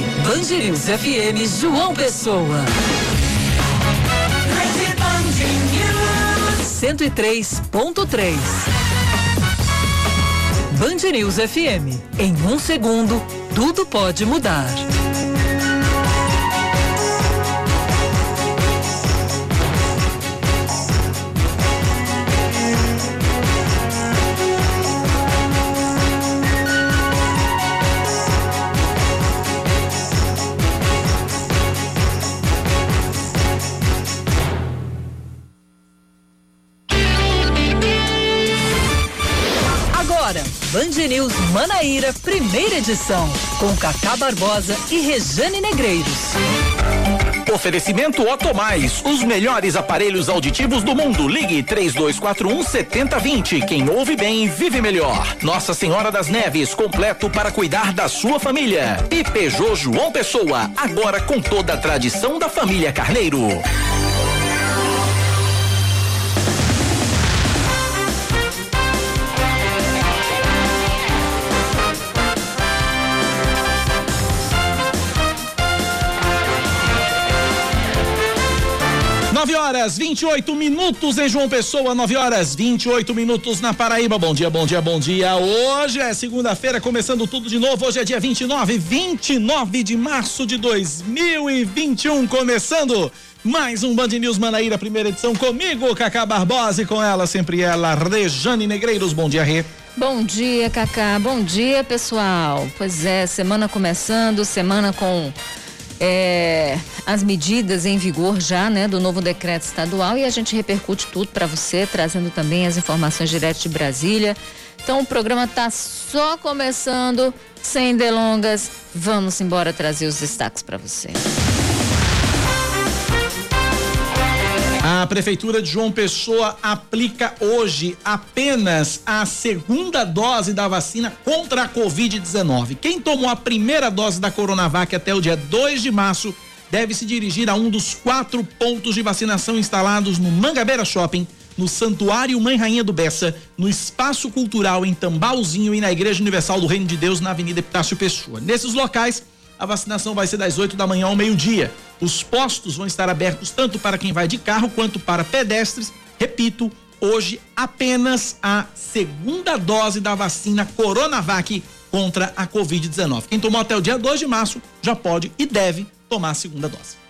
Band News FM João Pessoa. 103.3. Band News FM. Em um segundo, tudo pode mudar. News Manaíra, primeira edição, com Cacá Barbosa e Rejane Negreiros. Oferecimento Otomais, os melhores aparelhos auditivos do mundo. Ligue 3241 7020. Quem ouve bem, vive melhor. Nossa Senhora das Neves, completo para cuidar da sua família. E Peugeot João Pessoa, agora com toda a tradição da família Carneiro. Horas 28 minutos em João Pessoa, 9 horas 28 minutos na Paraíba. Bom dia, bom dia, bom dia. Hoje é segunda-feira, começando tudo de novo. Hoje é dia 29, 29 de março de 2021, começando mais um Band News Manaíra, primeira edição comigo, Cacá Barbosa e com ela, sempre ela, Rejane Negreiros. Bom dia, Rê. Bom dia, Cacá. Bom dia, pessoal. Pois é, semana começando, semana com é, as medidas em vigor já, né, do novo decreto estadual e a gente repercute tudo para você, trazendo também as informações direto de Brasília. Então o programa está só começando, sem delongas. Vamos embora trazer os destaques para você. A Prefeitura de João Pessoa aplica hoje apenas a segunda dose da vacina contra a Covid-19. Quem tomou a primeira dose da Coronavac até o dia 2 de março deve se dirigir a um dos quatro pontos de vacinação instalados no Mangabeira Shopping, no Santuário Mãe Rainha do Bessa, no Espaço Cultural em Tambauzinho e na Igreja Universal do Reino de Deus, na Avenida Epitácio Pessoa. Nesses locais, a vacinação vai ser das 8 da manhã ao meio-dia. Os postos vão estar abertos tanto para quem vai de carro quanto para pedestres. Repito, hoje apenas a segunda dose da vacina Coronavac contra a Covid-19. Quem tomou até o dia 2 de março já pode e deve tomar a segunda dose.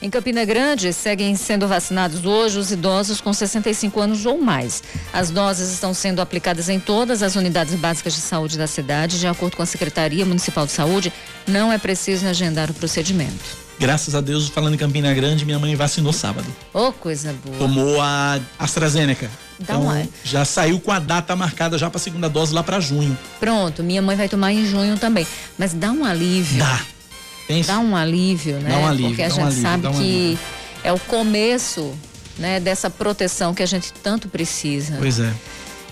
Em Campina Grande, seguem sendo vacinados hoje os idosos com 65 anos ou mais. As doses estão sendo aplicadas em todas as unidades básicas de saúde da cidade. De acordo com a Secretaria Municipal de Saúde, não é preciso agendar o procedimento. Graças a Deus, falando em Campina Grande, minha mãe vacinou sábado. Ô, oh, coisa boa. Tomou a AstraZeneca. Dá então, uma... já saiu com a data marcada já para segunda dose lá para junho. Pronto, minha mãe vai tomar em junho também. Mas dá um alívio. Dá. Dá um alívio, né? Dá um alívio. Porque a gente alívio, sabe um que é o começo, né, dessa proteção que a gente tanto precisa. Pois é.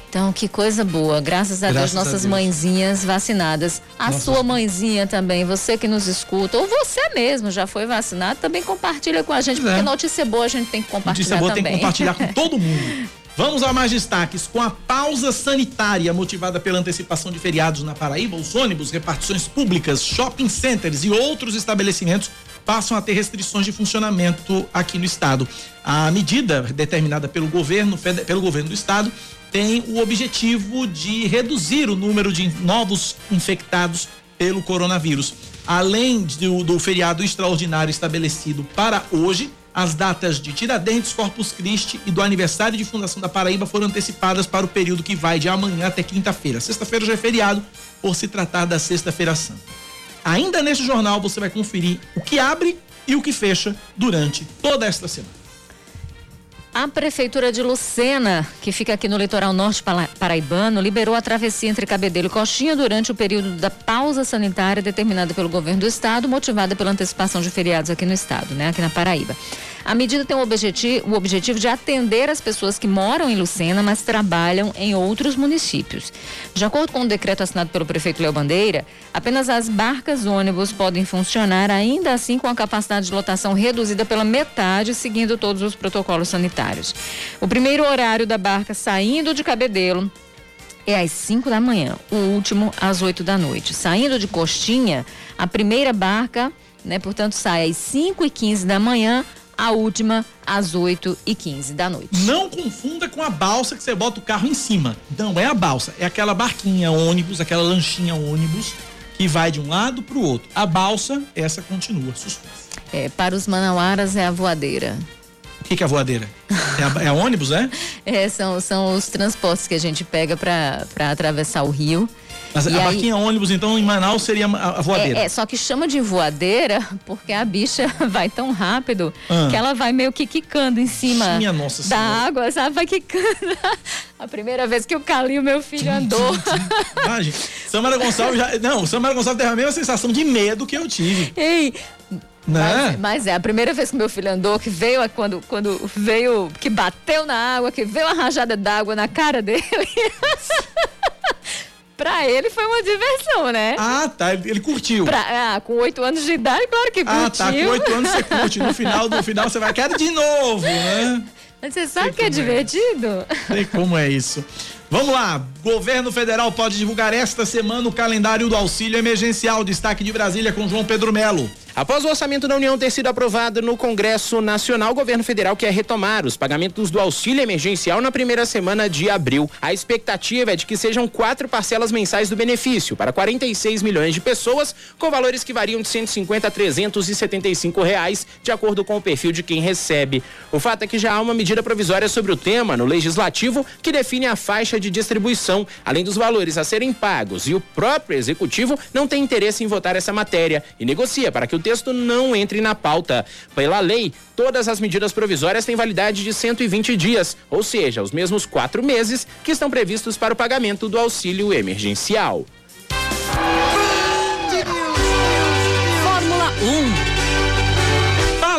Então, que coisa boa. Graças a Graças Deus, nossas a Deus. mãezinhas vacinadas. A Nossa. sua mãezinha também, você que nos escuta, ou você mesmo já foi vacinado, também compartilha com a gente, pois porque é. notícia boa a gente tem que compartilhar notícia boa também. tem que compartilhar com todo mundo. Vamos a mais destaques. Com a pausa sanitária motivada pela antecipação de feriados na Paraíba, os ônibus, repartições públicas, shopping centers e outros estabelecimentos passam a ter restrições de funcionamento aqui no estado. A medida determinada pelo governo, pelo governo do estado, tem o objetivo de reduzir o número de novos infectados pelo coronavírus. Além do, do feriado extraordinário estabelecido para hoje, as datas de Tiradentes, Corpus Christi e do aniversário de fundação da Paraíba foram antecipadas para o período que vai de amanhã até quinta-feira. Sexta-feira já é feriado, por se tratar da Sexta-feira Santa. Ainda neste jornal você vai conferir o que abre e o que fecha durante toda esta semana. A Prefeitura de Lucena, que fica aqui no litoral norte paraibano, liberou a travessia entre Cabedelo e Coxinha durante o período da pausa sanitária determinada pelo governo do estado, motivada pela antecipação de feriados aqui no estado, né, aqui na Paraíba. A medida tem o objetivo, o objetivo de atender as pessoas que moram em Lucena, mas trabalham em outros municípios. De acordo com o decreto assinado pelo prefeito Léo Bandeira, apenas as barcas ônibus podem funcionar, ainda assim com a capacidade de lotação reduzida pela metade, seguindo todos os protocolos sanitários. O primeiro horário da barca saindo de Cabedelo é às 5 da manhã, o último às 8 da noite. Saindo de Costinha, a primeira barca, né, portanto, sai às 5 e 15 da manhã, a última às 8 e 15 da noite. Não confunda com a balsa que você bota o carro em cima. Não é a balsa, é aquela barquinha ônibus, aquela lanchinha ônibus que vai de um lado para o outro. A balsa, essa continua suspensa. É, para os manauaras é a voadeira. O que, que é a voadeira? É, a, é a ônibus, é? É, são, são os transportes que a gente pega para atravessar o rio. Mas e a aí, barquinha ônibus, então, em Manaus seria a, a voadeira? É, é, só que chama de voadeira porque a bicha vai tão rápido ah. que ela vai meio que quicando em cima Minha nossa da água, sabe? Vai quicando. A primeira vez que o Calil, meu filho, andou. Imagina. Samara Gonçalves já. Não, Samara Gonçalves teve a mesma sensação de medo que eu tive. Ei, né? Mas, mas, é, a primeira vez que meu filho andou, que veio quando, quando veio, que bateu na água, que veio a rajada d'água na cara dele. Pra ele foi uma diversão, né? Ah, tá. Ele curtiu. Pra, ah, com oito anos de idade, claro que curtiu. Ah, tá. Com oito anos você curte. No final, no final você vai, quero de novo, né? Mas você sabe Sei que é divertido? É. Sei como é isso. Vamos lá, governo federal pode divulgar esta semana o calendário do auxílio emergencial. Destaque de Brasília com João Pedro Melo. Após o orçamento da União ter sido aprovado no Congresso Nacional, o governo federal quer retomar os pagamentos do auxílio emergencial na primeira semana de abril. A expectativa é de que sejam quatro parcelas mensais do benefício para 46 milhões de pessoas, com valores que variam de 150 a 375 reais, de acordo com o perfil de quem recebe. O fato é que já há uma medida provisória sobre o tema no legislativo que define a faixa de distribuição, além dos valores a serem pagos. E o próprio executivo não tem interesse em votar essa matéria e negocia para que o texto não entre na pauta. Pela lei, todas as medidas provisórias têm validade de 120 dias, ou seja, os mesmos quatro meses que estão previstos para o pagamento do auxílio emergencial. Fórmula 1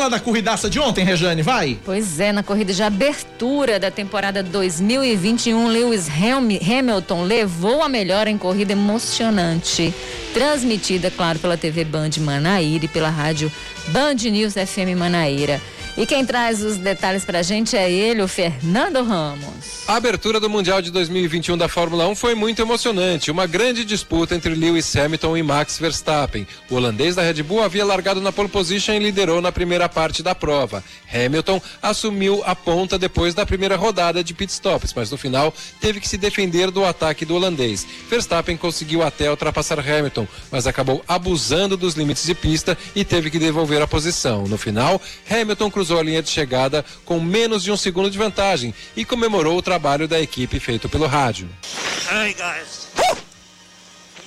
da corridaça de ontem, Rejane, vai? Pois é, na corrida de abertura da temporada 2021, Lewis Hamilton levou a melhor em corrida emocionante. Transmitida, claro, pela TV Band Manaíra e pela rádio Band News FM Manaíra. E quem traz os detalhes pra gente é ele, o Fernando Ramos. A abertura do Mundial de 2021 da Fórmula 1 foi muito emocionante. Uma grande disputa entre Lewis Hamilton e Max Verstappen. O holandês da Red Bull havia largado na pole position e liderou na primeira parte da prova. Hamilton assumiu a ponta depois da primeira rodada de pitstops, mas no final teve que se defender do ataque do holandês. Verstappen conseguiu até ultrapassar Hamilton, mas acabou abusando dos limites de pista e teve que devolver a posição. No final, Hamilton cruzou cruzou a linha de chegada com menos de um segundo de vantagem e comemorou o trabalho da equipe feito pelo rádio. Hey guys.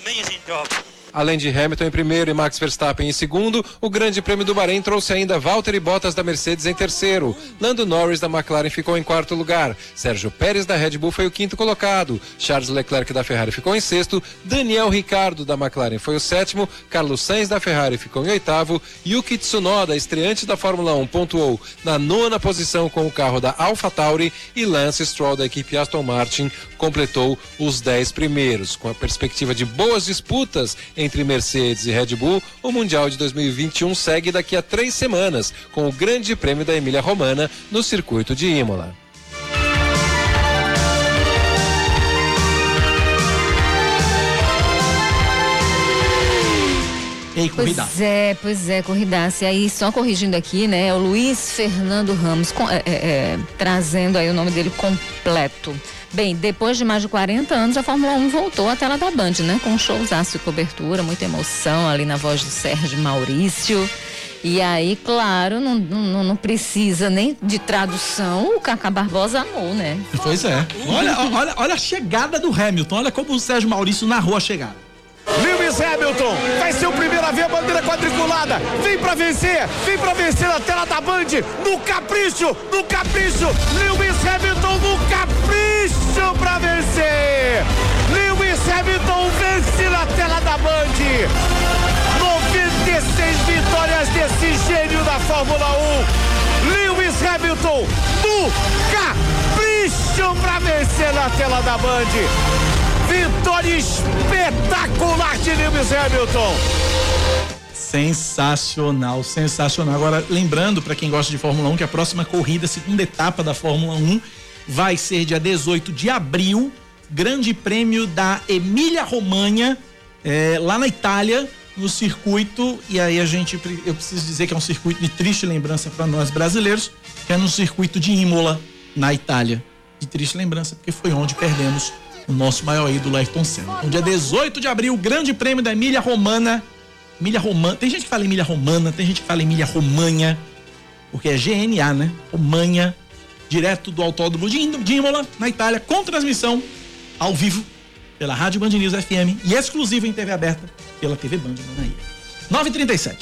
Amazing job. Além de Hamilton em primeiro e Max Verstappen em segundo, o Grande Prêmio do Bahrein trouxe ainda Valtteri Bottas da Mercedes em terceiro. Lando Norris da McLaren ficou em quarto lugar. Sérgio Pérez da Red Bull foi o quinto colocado. Charles Leclerc da Ferrari ficou em sexto. Daniel Ricardo da McLaren foi o sétimo. Carlos Sainz da Ferrari ficou em oitavo. Yuki Tsunoda, estreante da Fórmula 1, pontuou na nona posição com o carro da AlphaTauri e Lance Stroll da equipe Aston Martin completou os dez primeiros. Com a perspectiva de boas disputas entre Mercedes e Red Bull, o Mundial de 2021 segue daqui a três semanas, com o Grande Prêmio da Emília Romana no circuito de Imola. Ei, Pois é, pois é, corridaça. E aí, só corrigindo aqui, né? É o Luiz Fernando Ramos, com, é, é, é, trazendo aí o nome dele completo. Bem, depois de mais de 40 anos, a Fórmula 1 voltou à tela da Band, né? Com um showzaço de cobertura, muita emoção ali na voz do Sérgio Maurício. E aí, claro, não, não, não, precisa nem de tradução, o Cacá Barbosa amou, né? Pois é. Olha, olha, olha a chegada do Hamilton, olha como o Sérgio Maurício narrou a chegada. Lewis Hamilton vai ser o primeiro a ver a bandeira quadriculada. Vem pra vencer, vem pra vencer na tela da Band, no capricho, no capricho. Lewis Hamilton no capricho pra vencer. Lewis Hamilton vence na tela da Band. 96 vitórias desse gênio da Fórmula 1. Lewis Hamilton no capricho pra vencer na tela da Band. Vitória espetacular de Lewis Hamilton. Sensacional, sensacional. Agora, lembrando para quem gosta de Fórmula 1 que a próxima corrida, segunda etapa da Fórmula 1, vai ser dia 18 de abril, Grande Prêmio da Emília Romanha, é, lá na Itália, no circuito. E aí a gente, eu preciso dizer que é um circuito de triste lembrança para nós brasileiros, que é no circuito de Imola, na Itália. De triste lembrança, porque foi onde perdemos o nosso maior ídolo, Ayrton Senna. No dia 18 de abril, Grande Prêmio da Emília Romana. Emília Romana. Tem gente que fala Emília Romana, tem gente que fala Emília Romanha, porque é GNA, né? Romanha, direto do Autódromo de Imola, na Itália, com transmissão ao vivo pela Rádio Band News FM e exclusivo em TV aberta pela TV Band Manaíra. 9h37.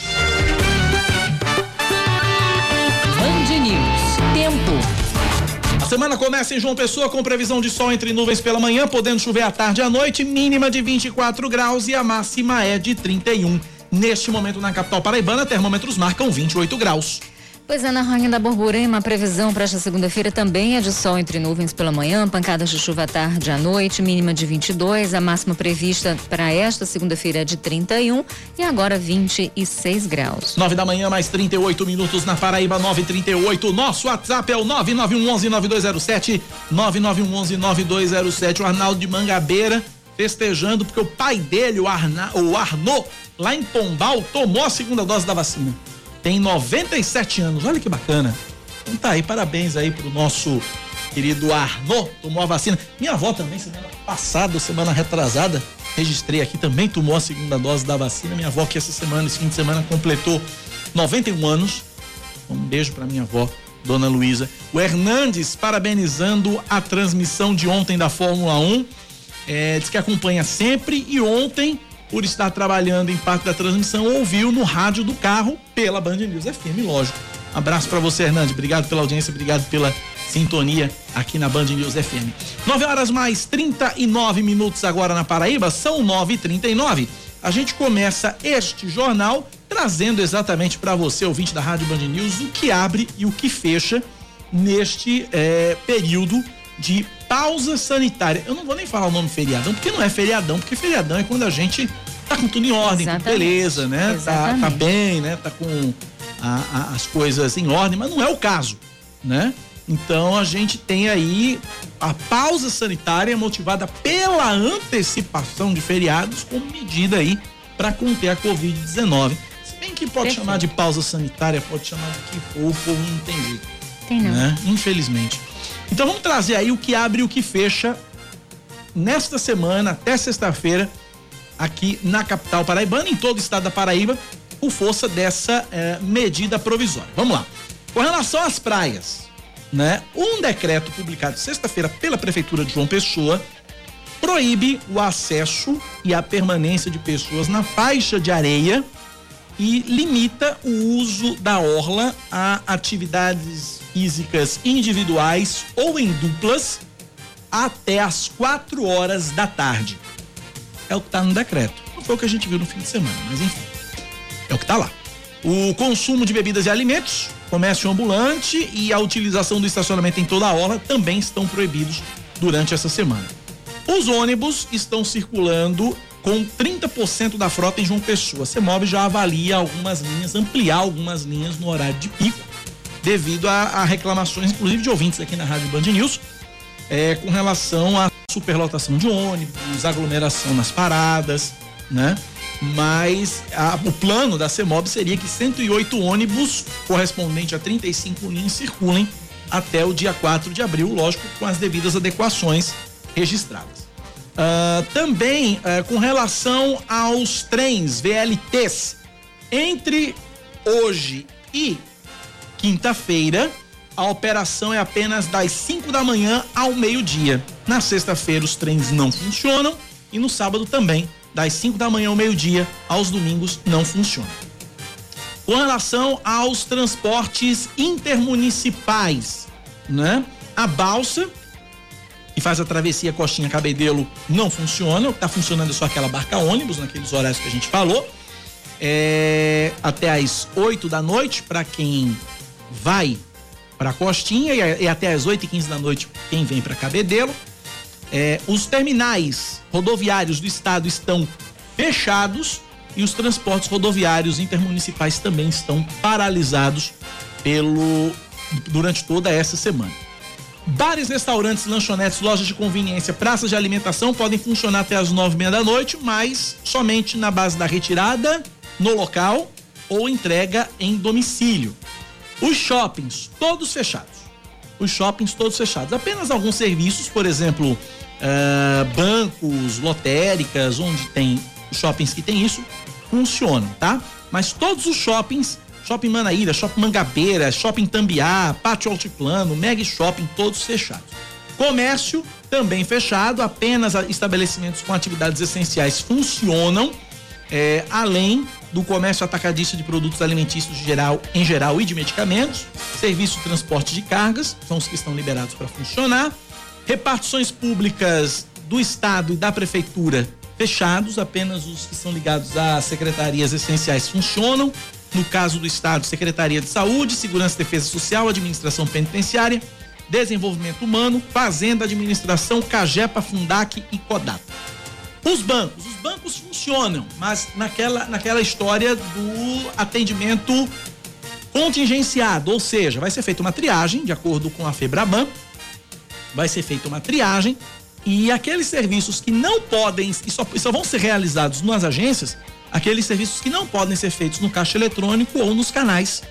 Band News. Tempo. A semana começa em João Pessoa com previsão de sol entre nuvens pela manhã, podendo chover à tarde e à noite, mínima de 24 graus e a máxima é de 31. Neste momento na capital paraibana, termômetros marcam 28 graus. Pois é, na Rainha da Borborema, a previsão para esta segunda-feira também é de sol entre nuvens pela manhã, pancadas de chuva à tarde à noite, mínima de 22, a máxima prevista para esta segunda-feira é de 31 e agora 26 graus. 9 da manhã, mais 38 minutos na Paraíba, 938. Nosso WhatsApp é o 9911-9207, 9911-9207. O Arnaldo de Mangabeira festejando porque o pai dele, o, Arna, o Arnô, lá em Pombal, tomou a segunda dose da vacina tem 97 anos. Olha que bacana. Então tá aí, parabéns aí pro nosso querido Arno, tomou a vacina. Minha avó também, semana passada, semana retrasada, registrei aqui, também tomou a segunda dose da vacina. Minha avó que essa semana, esse fim de semana, completou 91 anos. Um beijo para minha avó, Dona Luísa. O Hernandes parabenizando a transmissão de ontem da Fórmula 1. É, diz que acompanha sempre e ontem por estar trabalhando em parte da transmissão, ouviu no rádio do carro pela Band News FM, lógico. Abraço para você, Hernandes. Obrigado pela audiência, obrigado pela sintonia aqui na Band News FM. 9 horas mais 39 minutos agora na Paraíba, são 9h39. A gente começa este jornal trazendo exatamente para você, ouvinte da Rádio Band News, o que abre e o que fecha neste é, período de pausa sanitária. Eu não vou nem falar o nome feriadão, porque não é feriadão, porque feriadão é quando a gente tá com tudo em ordem, com beleza, né? Tá, tá, bem, né? Tá com a, a, as coisas em ordem, mas não é o caso, né? Então a gente tem aí a pausa sanitária motivada pela antecipação de feriados como medida aí para conter a Covid-19. Se bem que pode Perfeito. chamar de pausa sanitária, pode chamar do que for, o povo não tem jeito. Tem não. Né? Infelizmente. Então vamos trazer aí o que abre e o que fecha nesta semana até sexta-feira aqui na capital paraibana, em todo o estado da Paraíba, por força dessa eh, medida provisória. Vamos lá. Com relação às praias, né? Um decreto publicado sexta-feira pela prefeitura de João Pessoa proíbe o acesso e a permanência de pessoas na faixa de areia e limita o uso da orla a atividades físicas individuais ou em duplas até as 4 horas da tarde. É o que está no decreto. Não foi o que a gente viu no fim de semana, mas enfim. É o que está lá. O consumo de bebidas e alimentos, comércio ambulante e a utilização do estacionamento em toda a orla também estão proibidos durante essa semana. Os ônibus estão circulando com 30% da frota em João Pessoa. A CEMOB já avalia algumas linhas, ampliar algumas linhas no horário de pico, devido a, a reclamações, inclusive de ouvintes aqui na Rádio Band News, é, com relação à superlotação de ônibus, aglomeração nas paradas, né? Mas a, o plano da CEMOB seria que 108 ônibus, correspondente a 35 linhas, circulem até o dia 4 de abril, lógico, com as devidas adequações registradas. Uh, também uh, com relação aos trens VLTs, entre hoje e quinta-feira, a operação é apenas das 5 da manhã ao meio-dia. Na sexta-feira, os trens não funcionam e no sábado também, das 5 da manhã ao meio-dia, aos domingos não funcionam. Com relação aos transportes intermunicipais, né? A balsa que faz a travessia Coxinha Cabedelo não funciona. O que está funcionando é só aquela barca ônibus, naqueles horários que a gente falou. É, até às 8 da noite, para quem vai para Costinha, e, e, até às 8 e 15 da noite, quem vem para Cabedelo. É, os terminais rodoviários do estado estão fechados e os transportes rodoviários intermunicipais também estão paralisados pelo durante toda essa semana. Bares, restaurantes, lanchonetes, lojas de conveniência, praças de alimentação podem funcionar até as nove e meia da noite, mas somente na base da retirada no local ou entrega em domicílio. Os shoppings, todos fechados. Os shoppings todos fechados. Apenas alguns serviços, por exemplo, uh, bancos, lotéricas, onde tem shoppings que tem isso, funcionam, tá? Mas todos os shoppings Shopping Manaíra, Shopping Mangabeira, Shopping Tambiá, Pátio Altiplano, Mega Shopping, todos fechados. Comércio também fechado, apenas estabelecimentos com atividades essenciais funcionam, é, além do comércio atacadista de produtos alimentícios geral, em geral e de medicamentos, serviço de transporte de cargas, são os que estão liberados para funcionar, repartições públicas do Estado e da Prefeitura fechados, apenas os que são ligados às secretarias essenciais funcionam, no caso do Estado, Secretaria de Saúde, Segurança e Defesa Social, Administração Penitenciária, Desenvolvimento Humano, Fazenda, Administração, Cagepa, Fundac e Codata. Os bancos, os bancos funcionam, mas naquela, naquela história do atendimento contingenciado, ou seja, vai ser feita uma triagem, de acordo com a Febraban, vai ser feita uma triagem e aqueles serviços que não podem e só, só vão ser realizados nas agências aqueles serviços que não podem ser feitos no caixa eletrônico ou nos canais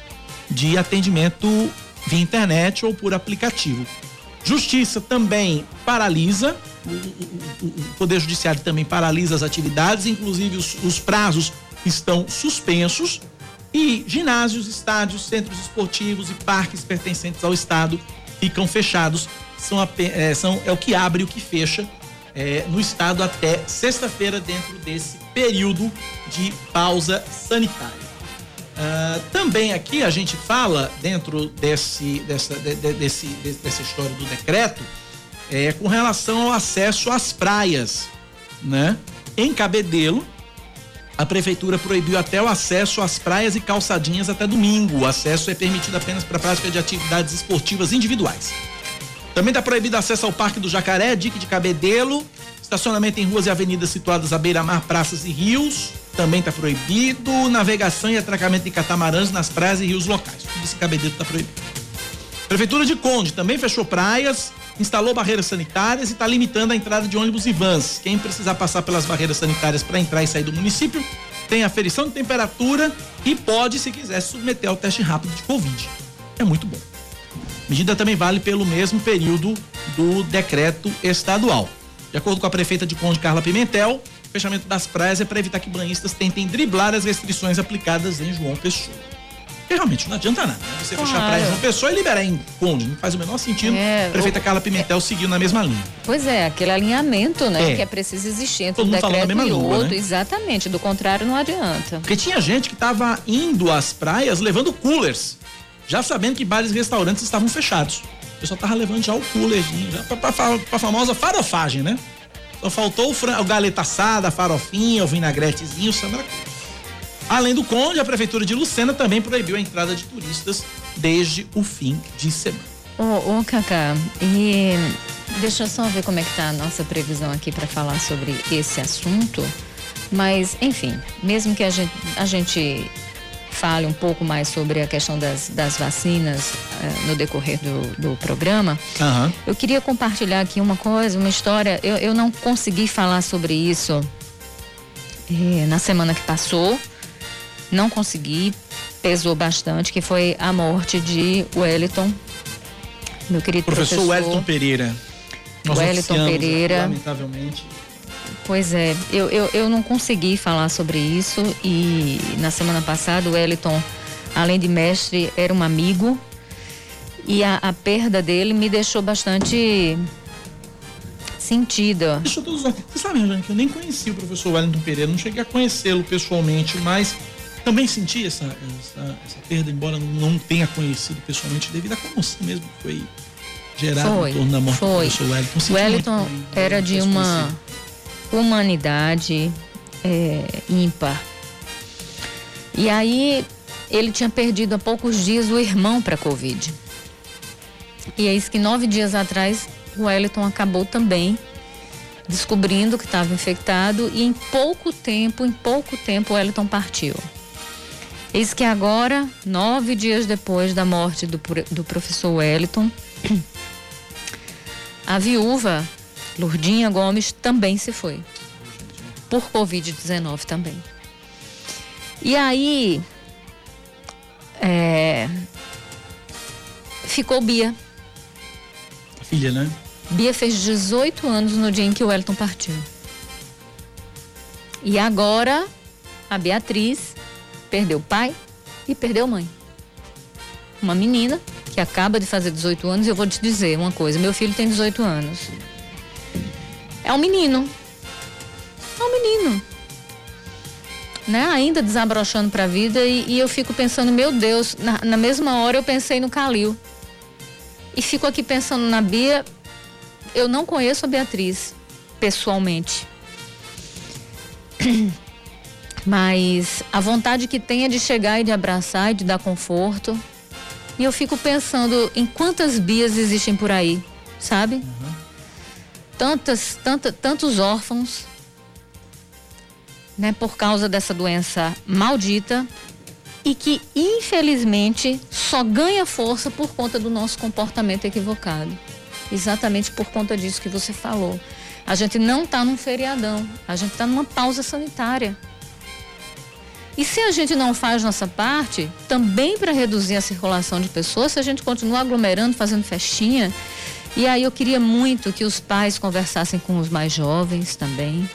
de atendimento via internet ou por aplicativo. Justiça também paralisa, o, Poder Judiciário também paralisa as atividades, inclusive os, os prazos estão suspensos e ginásios, estádios, centros esportivos e parques pertencentes ao Estado ficam fechados. São, é, são, é o que abre e o que fecha é, no Estado até sexta-feira, dentro desse período de pausa sanitária. Uh, também aqui a gente fala, dentro desse, dessa, de, de, desse, de, dessa história do decreto, é, com relação ao acesso às praias. Né? Em Cabedelo, a prefeitura proibiu até o acesso às praias e calçadinhas até domingo. O acesso é permitido apenas para prática de atividades esportivas individuais. Também está proibido acesso ao Parque do Jacaré, Dique de Cabedelo, Estacionamento em ruas e avenidas situadas à beira-mar, praças e rios também está proibido. Navegação e atracamento de catamarãs nas praias e rios locais. Tudo esse cabedeiro está proibido. Prefeitura de Conde também fechou praias, instalou barreiras sanitárias e está limitando a entrada de ônibus e vans. Quem precisar passar pelas barreiras sanitárias para entrar e sair do município tem aferição de temperatura e pode, se quiser, se submeter ao teste rápido de Covid. É muito bom. Medida também vale pelo mesmo período do decreto estadual. De acordo com a prefeita de Conde Carla Pimentel, o fechamento das praias é para evitar que banhistas tentem driblar as restrições aplicadas em João Pessoa. Porque realmente não adianta nada, né? Você claro. fechar a praia em João Pessoa e liberar em Conde. Não faz o menor sentido. É, a prefeita o... Carla Pimentel é... seguiu na mesma linha. Pois é, aquele alinhamento, né? É. Que é preciso existir entre Todo um decreto e língua, outro. Né? Exatamente. Do contrário, não adianta. Porque tinha gente que estava indo às praias levando coolers, já sabendo que bares e restaurantes estavam fechados. O pessoal tava levando já o coolerzinho, já pra, pra, pra famosa farofagem, né? Só faltou o, fran... o galeta assada, a farofinha, o vinagretezinho, o sambra Além do Conde, a Prefeitura de Lucena também proibiu a entrada de turistas desde o fim de semana. Ô, ô Cacá, e deixa eu só ver como é que tá a nossa previsão aqui para falar sobre esse assunto. Mas, enfim, mesmo que a gente, a gente fale um pouco mais sobre a questão das, das vacinas uh, no decorrer do, do programa. Uhum. Eu queria compartilhar aqui uma coisa, uma história. Eu, eu não consegui falar sobre isso eh, na semana que passou. Não consegui, pesou bastante, que foi a morte de Wellington, meu querido professor. Professor Wellington Pereira. Nós Wellington Pereira. Lamentavelmente. Pois é, eu, eu, eu não consegui falar sobre isso e na semana passada o Wellington, além de mestre, era um amigo e a, a perda dele me deixou bastante sentida. Deixa todos Você sabe, Jane, que eu nem conheci o professor Wellington Pereira, não cheguei a conhecê-lo pessoalmente, mas também senti essa, essa, essa, perda, embora não tenha conhecido pessoalmente, devido à comoção mesmo que foi gerada em torno da morte foi. do professor Wellington. Wellington era de uma humanidade é, ímpar. E aí ele tinha perdido há poucos dias o irmão para a Covid. E é isso que nove dias atrás o Wellington acabou também descobrindo que estava infectado e em pouco tempo, em pouco tempo o Wellington partiu. Eis que agora, nove dias depois da morte do, do professor Wellington, a viúva Lourdinha Gomes também se foi. Por Covid-19 também. E aí. É, ficou Bia. A filha, né? Bia fez 18 anos no dia em que o Wellington partiu. E agora a Beatriz perdeu pai e perdeu mãe. Uma menina que acaba de fazer 18 anos, eu vou te dizer uma coisa: meu filho tem 18 anos. É um menino. É um menino. Né? Ainda desabrochando para a vida, e, e, eu fico pensando: meu Deus, na, na mesma hora eu pensei no Calil. E fico aqui pensando na Bia. Eu não conheço a Beatriz pessoalmente. Mas a vontade que tem é de chegar e de abraçar e de dar conforto. E eu fico pensando em quantas bias existem por aí, sabe? Uhum. Tantas, tanta, tantos órfãos, né, por causa dessa doença maldita e que infelizmente só ganha força por conta do nosso comportamento equivocado. Exatamente por conta disso que você falou. A gente não está num feriadão, a gente está numa pausa sanitária. E se a gente não faz nossa parte, também para reduzir a circulação de pessoas, se a gente continuar aglomerando, fazendo festinha, e aí eu queria muito que os pais conversassem com os mais jovens também,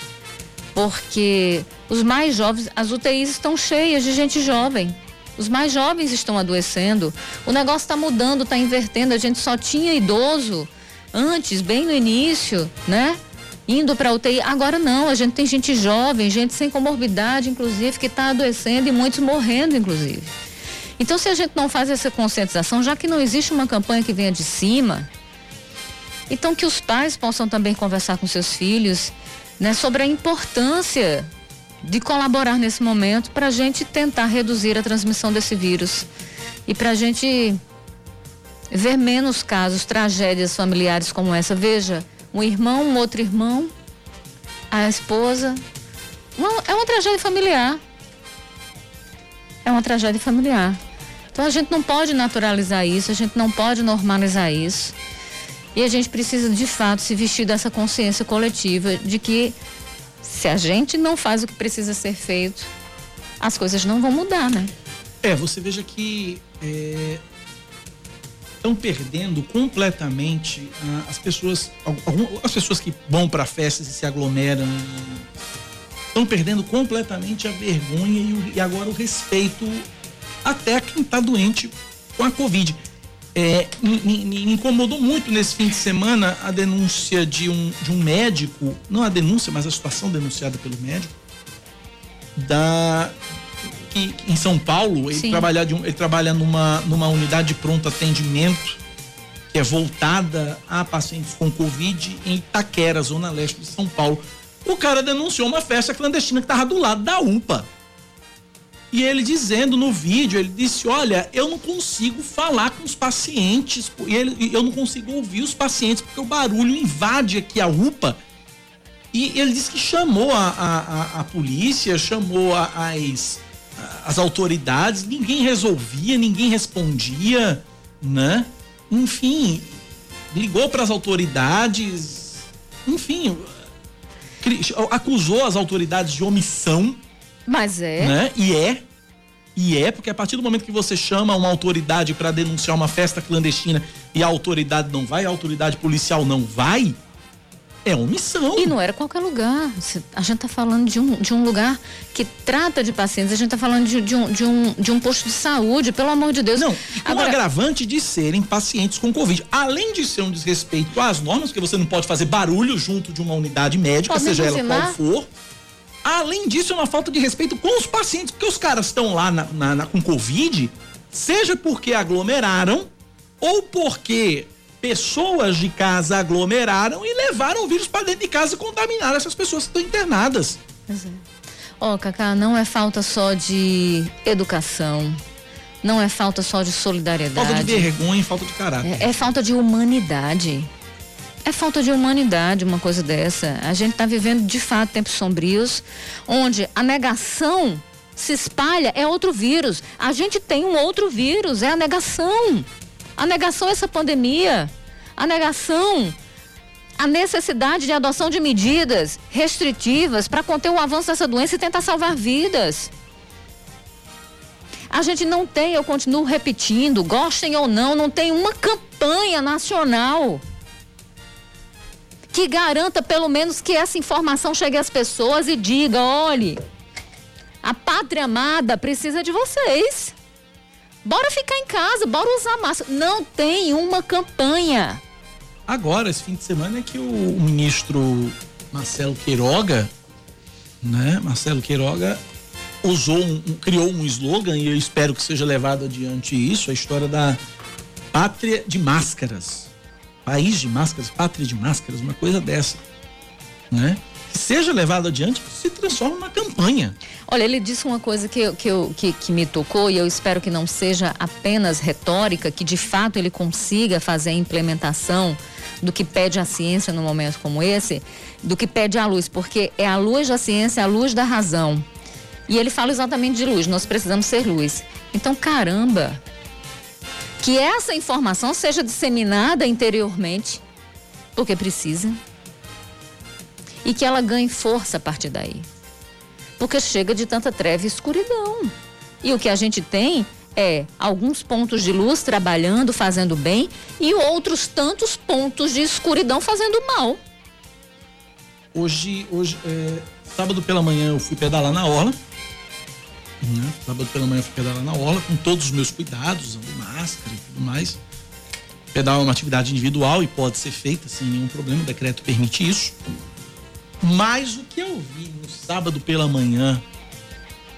porque os mais jovens, as UTIs estão cheias de gente jovem. Os mais jovens estão adoecendo. O negócio está mudando, está invertendo. A gente só tinha idoso antes, bem no início, né? Indo para UTI. Agora não, a gente tem gente jovem, gente sem comorbidade, inclusive, que está adoecendo e muitos morrendo, inclusive. Então, se a gente não faz essa conscientização, já que não existe uma campanha que venha de cima, então que os pais possam também conversar com seus filhos né, sobre a importância de colaborar nesse momento para a gente tentar reduzir a transmissão desse vírus e para a gente ver menos casos, tragédias familiares como essa. Veja, um irmão, um outro irmão, a esposa. Uma, é uma tragédia familiar. É uma tragédia familiar. Então a gente não pode naturalizar isso, a gente não pode normalizar isso. E a gente precisa de fato se vestir dessa consciência coletiva de que se a gente não faz o que precisa ser feito, as coisas não vão mudar, né? É, você veja que é, estão perdendo completamente ah, as pessoas, as pessoas que vão para festas e se aglomeram, estão perdendo completamente a vergonha e, o, e, agora o respeito até quem está doente com a Covid. É, me, me, me, incomodou muito nesse fim de semana a denúncia de um, de um médico, não a denúncia, mas a situação denunciada pelo médico, da, que em São Paulo ele trabalha, de um, ele trabalha numa, numa unidade de pronto atendimento que é voltada a pacientes com Covid em Itaquera, zona leste de São Paulo. O cara denunciou uma festa clandestina que estava do lado da UPA. E ele dizendo no vídeo, ele disse: Olha, eu não consigo falar com os pacientes, e ele, eu não consigo ouvir os pacientes, porque o barulho invade aqui a UPA. E ele disse que chamou a, a, a, a polícia, chamou as as autoridades, ninguém resolvia, ninguém respondia, né? Enfim, ligou para as autoridades, enfim, acusou as autoridades de omissão. Mas é. Né? E é. E é, porque a partir do momento que você chama uma autoridade para denunciar uma festa clandestina e a autoridade não vai, a autoridade policial não vai, é omissão. E não era qualquer lugar. A gente está falando de um, de um lugar que trata de pacientes, a gente está falando de, de, um, de, um, de um posto de saúde, pelo amor de Deus. Não, com Agora... agravante de serem pacientes com Covid. Além de ser um desrespeito às normas, porque você não pode fazer barulho junto de uma unidade médica, pode seja ela qual for. Além disso, é uma falta de respeito com os pacientes, porque os caras estão lá na, na, na, com Covid, seja porque aglomeraram ou porque pessoas de casa aglomeraram e levaram o vírus para dentro de casa e contaminaram essas pessoas que estão internadas. Pois é. Ó, oh, Cacá, não é falta só de educação, não é falta só de solidariedade. Falta de vergonha falta de caráter. É, é, falta de humanidade. É falta de humanidade uma coisa dessa. A gente está vivendo de fato tempos sombrios, onde a negação se espalha, é outro vírus. A gente tem um outro vírus, é a negação. A negação é essa pandemia. A negação a necessidade de adoção de medidas restritivas para conter o avanço dessa doença e tentar salvar vidas. A gente não tem, eu continuo repetindo, gostem ou não, não tem uma campanha nacional que garanta pelo menos que essa informação chegue às pessoas e diga, olhe, a pátria amada precisa de vocês. Bora ficar em casa, bora usar máscara. Não tem uma campanha. Agora, esse fim de semana, é que o, ministro Marcelo Queiroga, né? Marcelo Queiroga usou um, criou um slogan e eu espero que seja levado adiante isso, a história da pátria de máscaras. País de máscaras, pátria de máscaras, uma coisa dessa, né? Seja levado adiante, se transforma numa campanha. Olha, ele disse uma coisa que, que, eu, que, que me tocou e eu espero que não seja apenas retórica, que de fato ele consiga fazer a implementação do que pede a ciência num momento como esse, do que pede a luz, porque é a luz da ciência, a luz da razão. E ele fala exatamente de luz, nós precisamos ser luz. Então, caramba, que essa informação seja disseminada interiormente, porque precisa, e que ela ganhe força a partir daí. Porque chega de tanta treva e escuridão. E o que a gente tem é alguns pontos de luz trabalhando, fazendo bem, e outros tantos pontos de escuridão fazendo mal. Hoje, hoje é, sábado pela manhã eu fui pedalar na orla né? Sábado pela manhã fui pedalar na orla com todos os meus cuidados, usando máscara e tudo mais. Pedal é uma atividade individual e pode ser feita sem nenhum problema, o decreto permite isso. Mas o que eu vi no sábado pela manhã,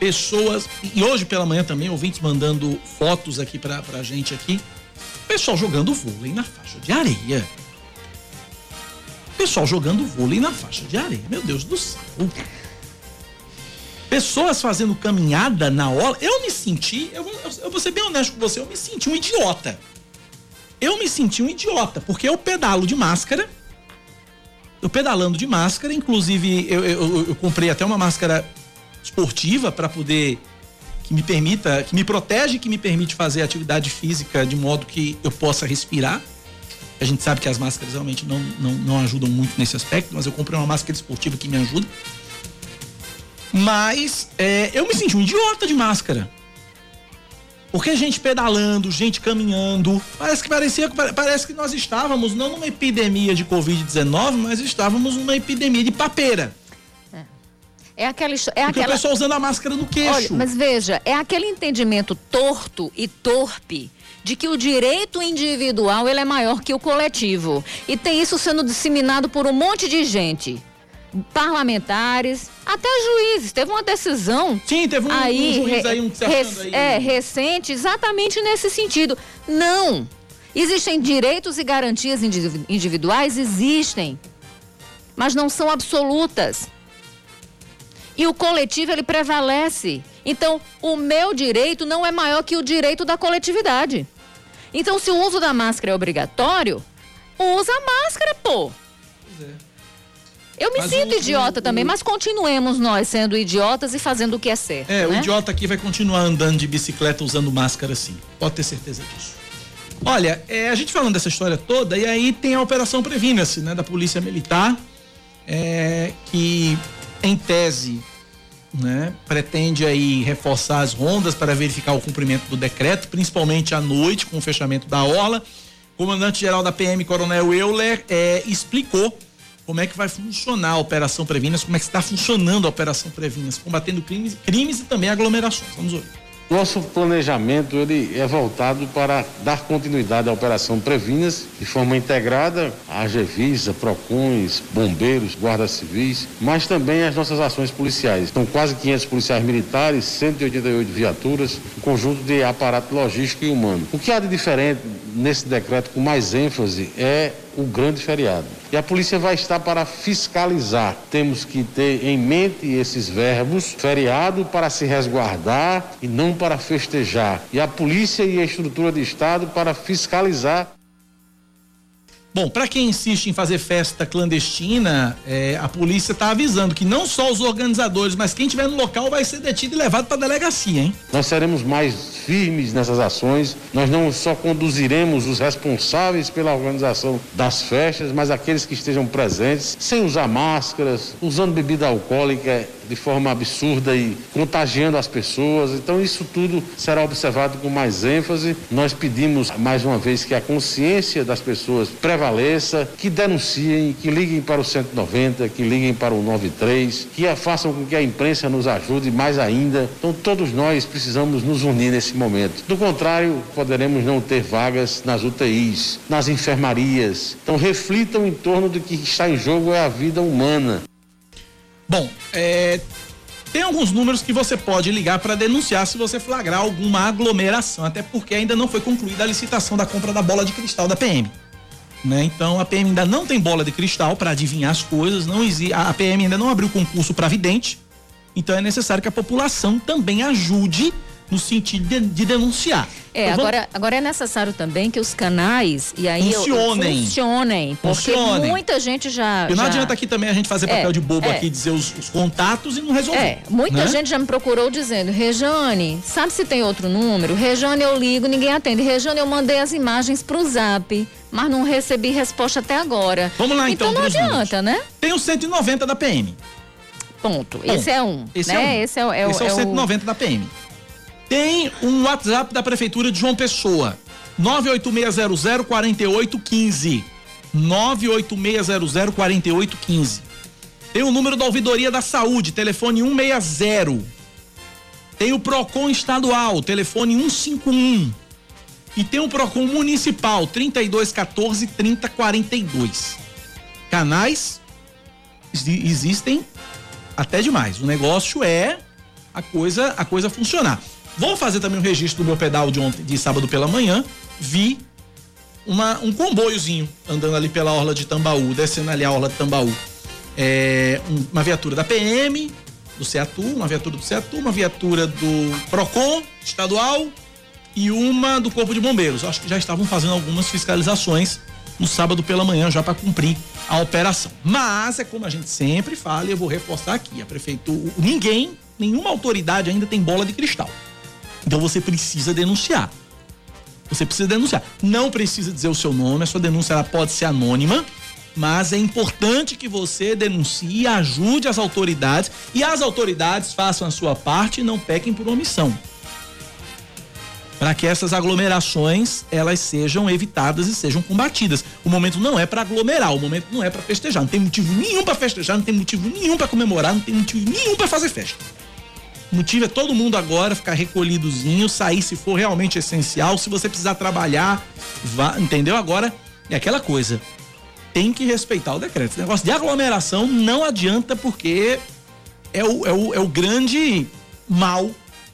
pessoas, e hoje pela manhã também, ouvintes mandando fotos aqui pra, pra gente aqui, pessoal jogando vôlei na faixa de areia. Pessoal jogando vôlei na faixa de areia. Meu Deus do céu pessoas fazendo caminhada na orla, eu me senti, eu, eu vou ser bem honesto com você, eu me senti um idiota. Eu me senti um idiota, porque eu pedalo de máscara, eu pedalando de máscara, inclusive eu, eu, eu comprei até uma máscara esportiva para poder que me permita, que me protege, que me permite fazer atividade física de modo que eu possa respirar. A gente sabe que as máscaras realmente não, não, não ajudam muito nesse aspecto, mas eu comprei uma máscara esportiva que me ajuda. Mas é, eu me senti um idiota de máscara. Porque gente pedalando, gente caminhando, parece que parecia parece que nós estávamos não numa epidemia de Covid-19, mas estávamos numa epidemia de papeira. É, é aquela, é Porque aquela... o pessoal usando a máscara no queixo. Olha, mas veja, é aquele entendimento torto e torpe de que o direito individual ele é maior que o coletivo. E tem isso sendo disseminado por um monte de gente parlamentares, até juízes. Teve uma decisão. Sim, teve um, aí, um juiz aí, um que aí. É, recente, exatamente nesse sentido. Não. Existem direitos e garantias individuais? Existem. Mas não são absolutas. E o coletivo, ele prevalece. Então, o meu direito não é maior que o direito da coletividade. Então, se o uso da máscara é obrigatório, usa a máscara, pô. Eu me mas sinto o, idiota o, também, o... mas continuemos nós sendo idiotas e fazendo o que é certo. É, né? o idiota aqui vai continuar andando de bicicleta usando máscara sim. Pode ter certeza disso. Olha, é, a gente falando dessa história toda, e aí tem a Operação Previna-se, né, da Polícia Militar, é, que em tese né, pretende aí reforçar as rondas para verificar o cumprimento do decreto, principalmente à noite, com o fechamento da orla. O comandante-geral da PM, Coronel Euler, é, explicou como é que vai funcionar a Operação Previnas, como é que está funcionando a Operação Previnas, combatendo crimes, crimes e também aglomerações. Vamos ouvir. Nosso planejamento ele é voltado para dar continuidade à Operação Previnas de forma integrada à Gevisa, Procons, bombeiros, guardas civis, mas também as nossas ações policiais. São quase 500 policiais militares, 188 viaturas, um conjunto de aparato logístico e humano. O que há de diferente nesse decreto com mais ênfase é o grande feriado. E a polícia vai estar para fiscalizar. Temos que ter em mente esses verbos: feriado para se resguardar e não para festejar. E a polícia e a estrutura de Estado para fiscalizar. Bom, para quem insiste em fazer festa clandestina, é, a polícia está avisando que não só os organizadores, mas quem estiver no local vai ser detido e levado para a delegacia, hein? Nós seremos mais firmes nessas ações. Nós não só conduziremos os responsáveis pela organização das festas, mas aqueles que estejam presentes, sem usar máscaras, usando bebida alcoólica de forma absurda e contagiando as pessoas. Então, isso tudo será observado com mais ênfase. Nós pedimos mais uma vez que a consciência das pessoas prevaleça, que denunciem, que liguem para o 190, que liguem para o 93, que façam com que a imprensa nos ajude mais ainda. Então, todos nós precisamos nos unir nesse momento. Do contrário, poderemos não ter vagas nas UTIs, nas enfermarias. Então, reflitam em torno do que está em jogo é a vida humana. Bom, é, tem alguns números que você pode ligar para denunciar se você flagrar alguma aglomeração, até porque ainda não foi concluída a licitação da compra da bola de cristal da PM. Né? Então a PM ainda não tem bola de cristal para adivinhar as coisas, não a PM ainda não abriu concurso para vidente. Então é necessário que a população também ajude no sentido de, de denunciar. É, então, agora, agora é necessário também que os canais e aí funcionem. Eu, funcionem, porque funcionem. muita gente já. E não já... adianta aqui também a gente fazer papel é, de bobo é. aqui, dizer os, os, contatos e não resolver. É, muita né? gente já me procurou dizendo, Rejane, sabe se tem outro número? Rejane, eu ligo, ninguém atende. Rejane, eu mandei as imagens pro zap, mas não recebi resposta até agora. Vamos lá então. Então não adianta, né? Tem o 190 da PM. Ponto. Ponto. Esse é um. Esse né? é um. Esse é, é, Esse é, o 190 o... da PM. Tem um WhatsApp da Prefeitura de João Pessoa. 986004815. 986004815. Tem o número da Ouvidoria da Saúde, telefone 160. Tem o Procon estadual, telefone 151. E tem o Procon municipal, 3214 3042. Canais existem até demais. O negócio é a coisa, a coisa funcionar. Vou fazer também um registro do meu pedal de ontem, de sábado pela manhã. Vi uma, um comboiozinho andando ali pela orla de Tambaú, descendo ali a orla de Tambaú. É, um, uma viatura da PM, do CEATU, uma viatura do CEATU, uma viatura do PROCON estadual e uma do Corpo de Bombeiros. Acho que já estavam fazendo algumas fiscalizações no sábado pela manhã já para cumprir a operação. Mas é como a gente sempre fala, e eu vou reforçar aqui, a prefeitura, ninguém, nenhuma autoridade ainda tem bola de cristal. Então você precisa denunciar. Você precisa denunciar. Não precisa dizer o seu nome, a sua denúncia ela pode ser anônima, mas é importante que você denuncie, ajude as autoridades e as autoridades façam a sua parte e não pequem por omissão. Para que essas aglomerações elas sejam evitadas e sejam combatidas. O momento não é para aglomerar, o momento não é para festejar. Não tem motivo nenhum para festejar, não tem motivo nenhum para comemorar, não tem motivo nenhum para fazer festa. O motivo é todo mundo agora ficar recolhidozinho, sair se for realmente essencial. Se você precisar trabalhar, vá, entendeu? Agora é aquela coisa. Tem que respeitar o decreto. Esse negócio de aglomeração não adianta porque é o, é o, é o grande mal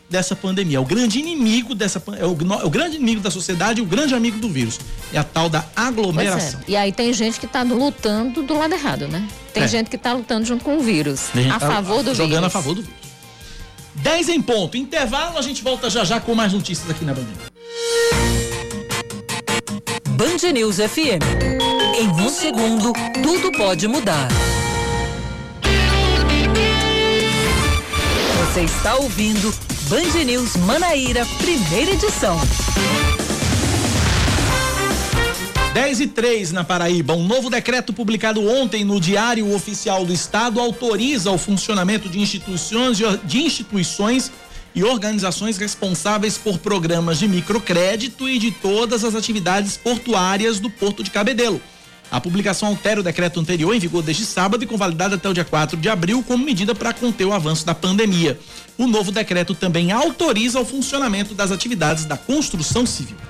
dessa pandemia. É o grande inimigo dessa é o, é o grande inimigo da sociedade o grande amigo do vírus. É a tal da aglomeração. É. E aí tem gente que está lutando do lado errado, né? Tem É. gente que está lutando junto com o vírus. A gente favor do Jogando vírus. a favor do vírus. 10 em ponto. Intervalo, a gente volta já já com mais notícias aqui na Bandeirantes. Band News FM. Em um segundo, tudo pode mudar. Você está ouvindo Band News Manaíra, primeira edição. 10 e 3 na Paraíba. Um novo decreto publicado ontem no Diário Oficial do Estado autoriza o funcionamento de instituições, de instituições e organizações responsáveis por programas de microcrédito e de todas as atividades portuárias do Porto de Cabedelo. A publicação altera o decreto anterior, em vigor desde sábado e com validade até o dia 4 de abril, como medida para conter o avanço da pandemia. O novo decreto também autoriza o funcionamento das atividades da construção civil.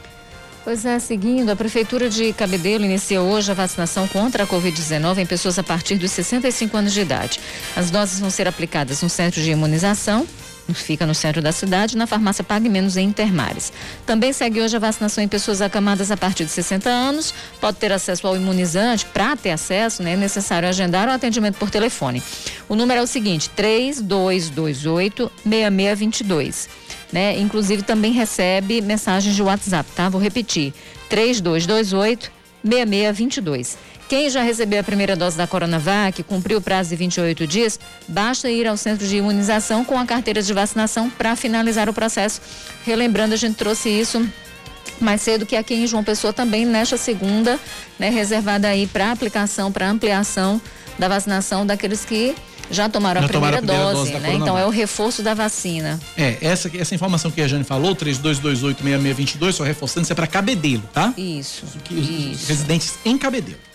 Pois é, seguindo, a Prefeitura de Cabedelo iniciou hoje a vacinação contra a Covid-19 em pessoas a partir dos 65 anos de idade. As doses vão ser aplicadas no centro de imunização, fica no centro da cidade, na farmácia Pague Menos em Intermares. Também segue hoje a vacinação em pessoas acamadas a partir de 60 anos. Pode ter acesso ao imunizante. Para ter acesso, né, é necessário agendar o atendimento por telefone. O número é o seguinte: 3228 6622 né? Inclusive também recebe mensagens de WhatsApp, tá? Vou repetir: 3228 6622. Quem já recebeu a primeira dose da Coronavac, cumpriu o prazo de 28 dias, basta ir ao centro de imunização com a carteira de vacinação para finalizar o processo. Relembrando, a gente trouxe isso mais cedo que aqui em João Pessoa também nesta segunda, né, reservada aí para aplicação, para ampliação da vacinação daqueles que já tomaram, já a, primeira a, primeira dose, dose né? Então é o reforço da vacina. É, essa, essa informação que a Jane falou, 32286622, só reforçando, isso é para Cabedelo, tá? Isso. Que, isso. Os residentes em Cabedelo.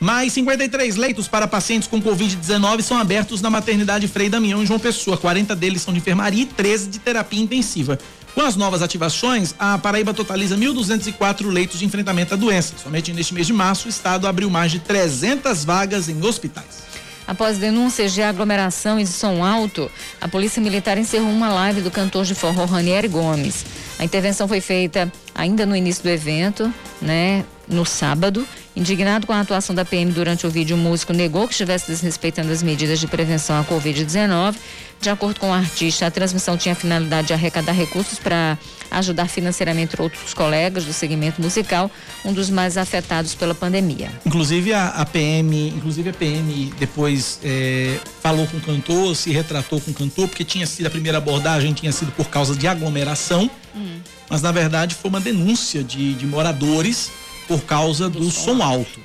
Mais 53 leitos para pacientes com Covid-19 são abertos na maternidade Frei Damião em João Pessoa. 40 deles são de enfermaria e 13 de terapia intensiva. Com as novas ativações, a Paraíba totaliza 1.204 leitos de enfrentamento à doença. Somente neste mês de março, o estado abriu mais de 300 vagas em hospitais. Após denúncias de aglomeração em som alto, a Polícia Militar encerrou uma live do cantor de forró Ranieri Gomes. A intervenção foi feita ainda no início do evento, né, no sábado, Indignado com a atuação da PM durante o vídeo, o músico negou que estivesse desrespeitando as medidas de prevenção à Covid-19. De acordo com o artista, a transmissão tinha a finalidade de arrecadar recursos para ajudar financeiramente outros colegas do segmento musical, um dos mais afetados pela pandemia. Inclusive a, a PM, inclusive a PM depois é, falou com o cantor, se retratou com o cantor, porque tinha sido a primeira abordagem tinha sido por causa de aglomeração, hum. mas na verdade foi uma denúncia de, de moradores por causa do, do som, som alto.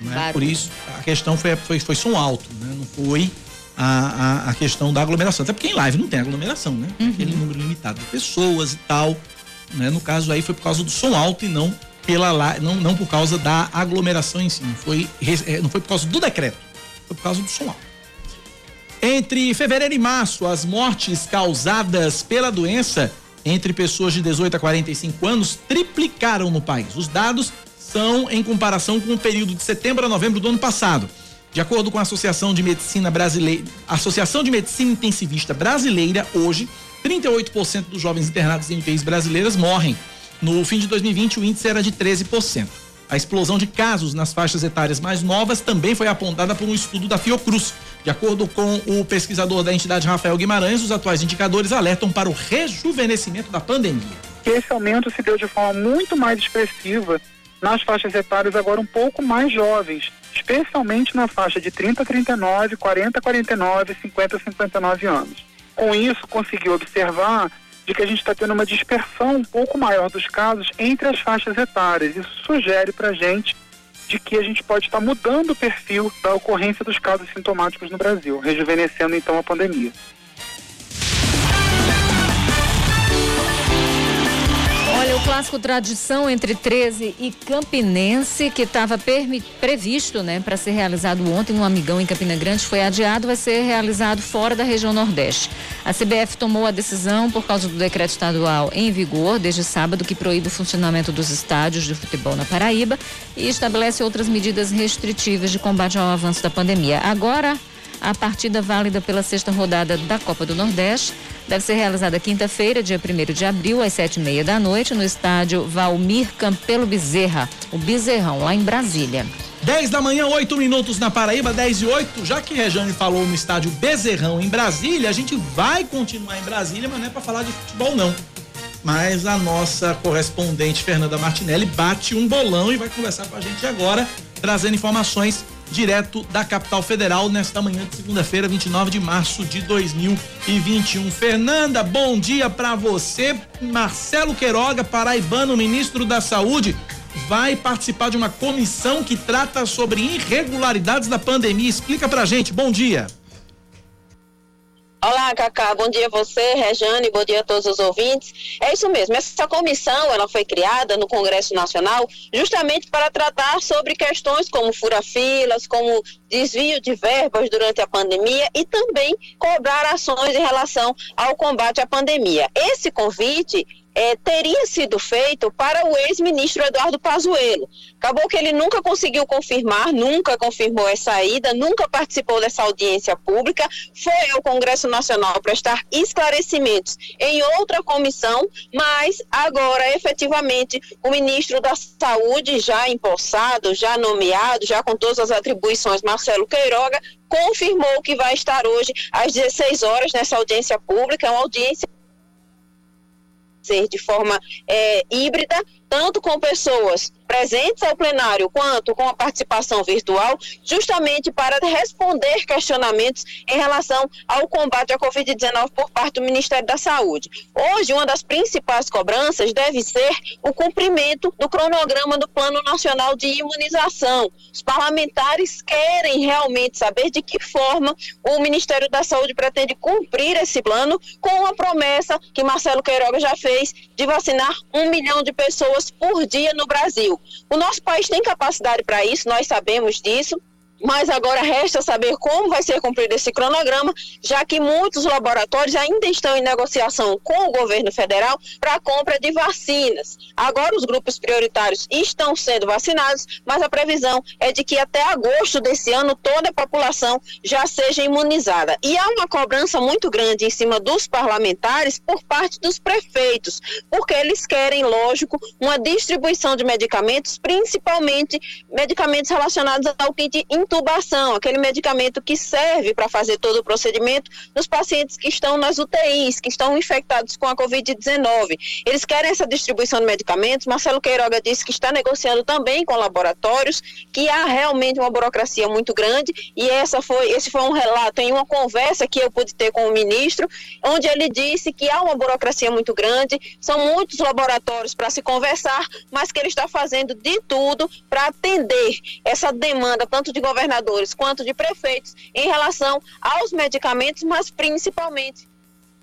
Né? Por isso, a questão foi, foi, foi som alto, né? não foi a, a, a, questão da aglomeração. Até porque em live não tem aglomeração, né? Uhum. Aquele número limitado de pessoas e tal. Né? No caso aí foi por causa do som alto e não pela não, não por causa da aglomeração em si. Não foi, é, não foi por causa do decreto, foi por causa do som alto. Entre fevereiro e março, as mortes causadas pela doença entre pessoas de 18 a 45 anos triplicaram no país. Os dados são em comparação com o período de setembro a novembro do ano passado. De acordo com a Associação de Medicina Brasileira, Associação de Medicina Intensivista Brasileira, hoje, 38% dos jovens internados em UTIs brasileiras morrem. No fim de 2020, o índice era de 13%. A explosão de casos nas faixas etárias mais novas também foi apontada por um estudo da Fiocruz. De acordo com o pesquisador da entidade Rafael Guimarães, os atuais indicadores alertam para o rejuvenescimento da pandemia. Esse aumento se deu de forma muito mais expressiva nas faixas etárias agora um pouco mais jovens, especialmente na faixa de 30 a 39, 40 a 49, 50 a 59 anos. Com isso, conseguiu observar de que a gente está tendo uma dispersão um pouco maior dos casos entre as faixas etárias. Isso sugere para a gente de que a gente pode estar tá mudando o perfil da ocorrência dos casos sintomáticos no Brasil, rejuvenescendo então a pandemia. Olha, o clássico tradição entre 13 e Campinense, que estava previsto né, para ser realizado ontem no Amigão em Campina Grande, foi adiado, vai ser realizado fora da região Nordeste. A CBF tomou a decisão por causa do decreto estadual em vigor desde sábado, que proíbe o funcionamento dos estádios de futebol na Paraíba e estabelece outras medidas restritivas de combate ao avanço da pandemia. Agora, a partida válida pela sexta rodada da Copa do Nordeste deve ser realizada quinta-feira, dia 1 de abril, às sete e meia da noite, no estádio Valmir Campelo Bezerra, o Bezerrão, lá em Brasília. 10 da manhã, 8 minutos na Paraíba, 10 e 8. Já que Rejane falou no estádio Bezerrão, em Brasília, a gente vai continuar em Brasília, mas não é para falar de futebol, não. Mas a nossa correspondente Fernanda Martinelli bate um bolão e vai conversar com a gente agora, trazendo informações direto da capital federal nesta manhã de segunda-feira, 29 de março de 2021. Fernanda, bom dia para você. Marcelo Queiroga, paraibano, ministro da Saúde, vai participar de uma comissão que trata sobre irregularidades da pandemia. Explica pra gente. Bom dia. Olá, Cacá, bom dia a você, Rejane, bom dia a todos os ouvintes. É isso mesmo, essa comissão ela foi criada no Congresso Nacional justamente para tratar sobre questões como fura-filas, como desvio de verbas durante a pandemia e também cobrar ações em relação ao combate à pandemia. Esse convite é, teria sido feito para o ex-ministro Eduardo Pazuello. Acabou que ele nunca conseguiu confirmar, nunca confirmou essa ida, nunca participou dessa audiência pública, foi ao Congresso Nacional prestar esclarecimentos em outra comissão, mas agora, efetivamente, o ministro da Saúde, já empossado, já nomeado, já com todas as atribuições, Marcelo Queiroga, confirmou que vai estar hoje às 16 horas nessa audiência pública, uma audiência de forma é, híbrida tanto com pessoas presentes ao plenário quanto com a participação virtual, justamente para responder questionamentos em relação ao combate à Covid-19 por parte do Ministério da Saúde. Hoje, uma das principais cobranças deve ser o cumprimento do cronograma do Plano Nacional de Imunização. Os parlamentares querem realmente saber de que forma o Ministério da Saúde pretende cumprir esse plano com a promessa que Marcelo Queiroga já fez de vacinar um milhão de pessoas por dia no Brasil. O nosso país tem capacidade para isso, nós sabemos disso mas agora resta saber como vai ser cumprido esse cronograma, já que muitos laboratórios ainda estão em negociação com o governo federal para a compra de vacinas. Agora os grupos prioritários estão sendo vacinados, mas a previsão é de que até agosto desse ano toda a população já seja imunizada. E há uma cobrança muito grande em cima dos parlamentares por parte dos prefeitos, porque eles querem, lógico, uma distribuição de medicamentos, principalmente medicamentos relacionados ao kit intubação, aquele medicamento que serve para fazer todo o procedimento nos pacientes que estão nas UTIs, que estão infectados com a Covid-19. Eles querem essa distribuição de medicamentos. Marcelo Queiroga disse que está negociando também com laboratórios, que há realmente uma burocracia muito grande e essa foi, esse foi um relato em uma conversa que eu pude ter com o ministro, onde ele disse que há uma burocracia muito grande, são muitos laboratórios para se conversar, mas que ele está fazendo de tudo para atender essa demanda tanto de governo governadores quanto de prefeitos em relação aos medicamentos, mas principalmente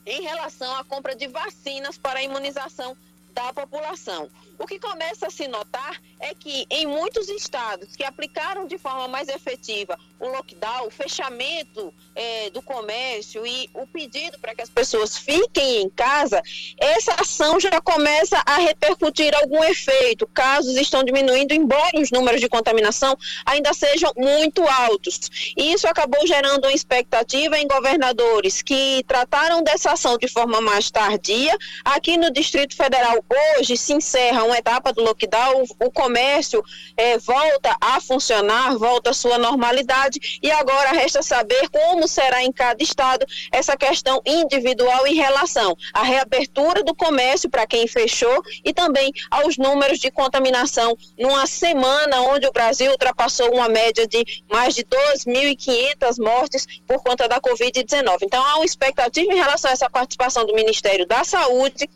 em relação à compra de vacinas para a imunização da população. O que começa a se notar é que em muitos estados que aplicaram de forma mais efetiva o lockdown, o fechamento é, do comércio e o pedido para que as pessoas fiquem em casa, essa ação já começa a repercutir algum efeito. Casos estão diminuindo, embora os números de contaminação ainda sejam muito altos. E isso acabou gerando uma expectativa em governadores que trataram dessa ação de forma mais tardia. Aqui no Distrito Federal, hoje se encerra uma etapa do lockdown, o comércio é, volta a funcionar, volta à sua normalidade e agora resta saber como será em cada estado essa questão individual em relação à reabertura do comércio para quem fechou e também aos números de contaminação numa semana onde o Brasil ultrapassou uma média de mais de 2.500 mortes por conta da Covid-19. Então há uma expectativa em relação a essa participação do Ministério da Saúde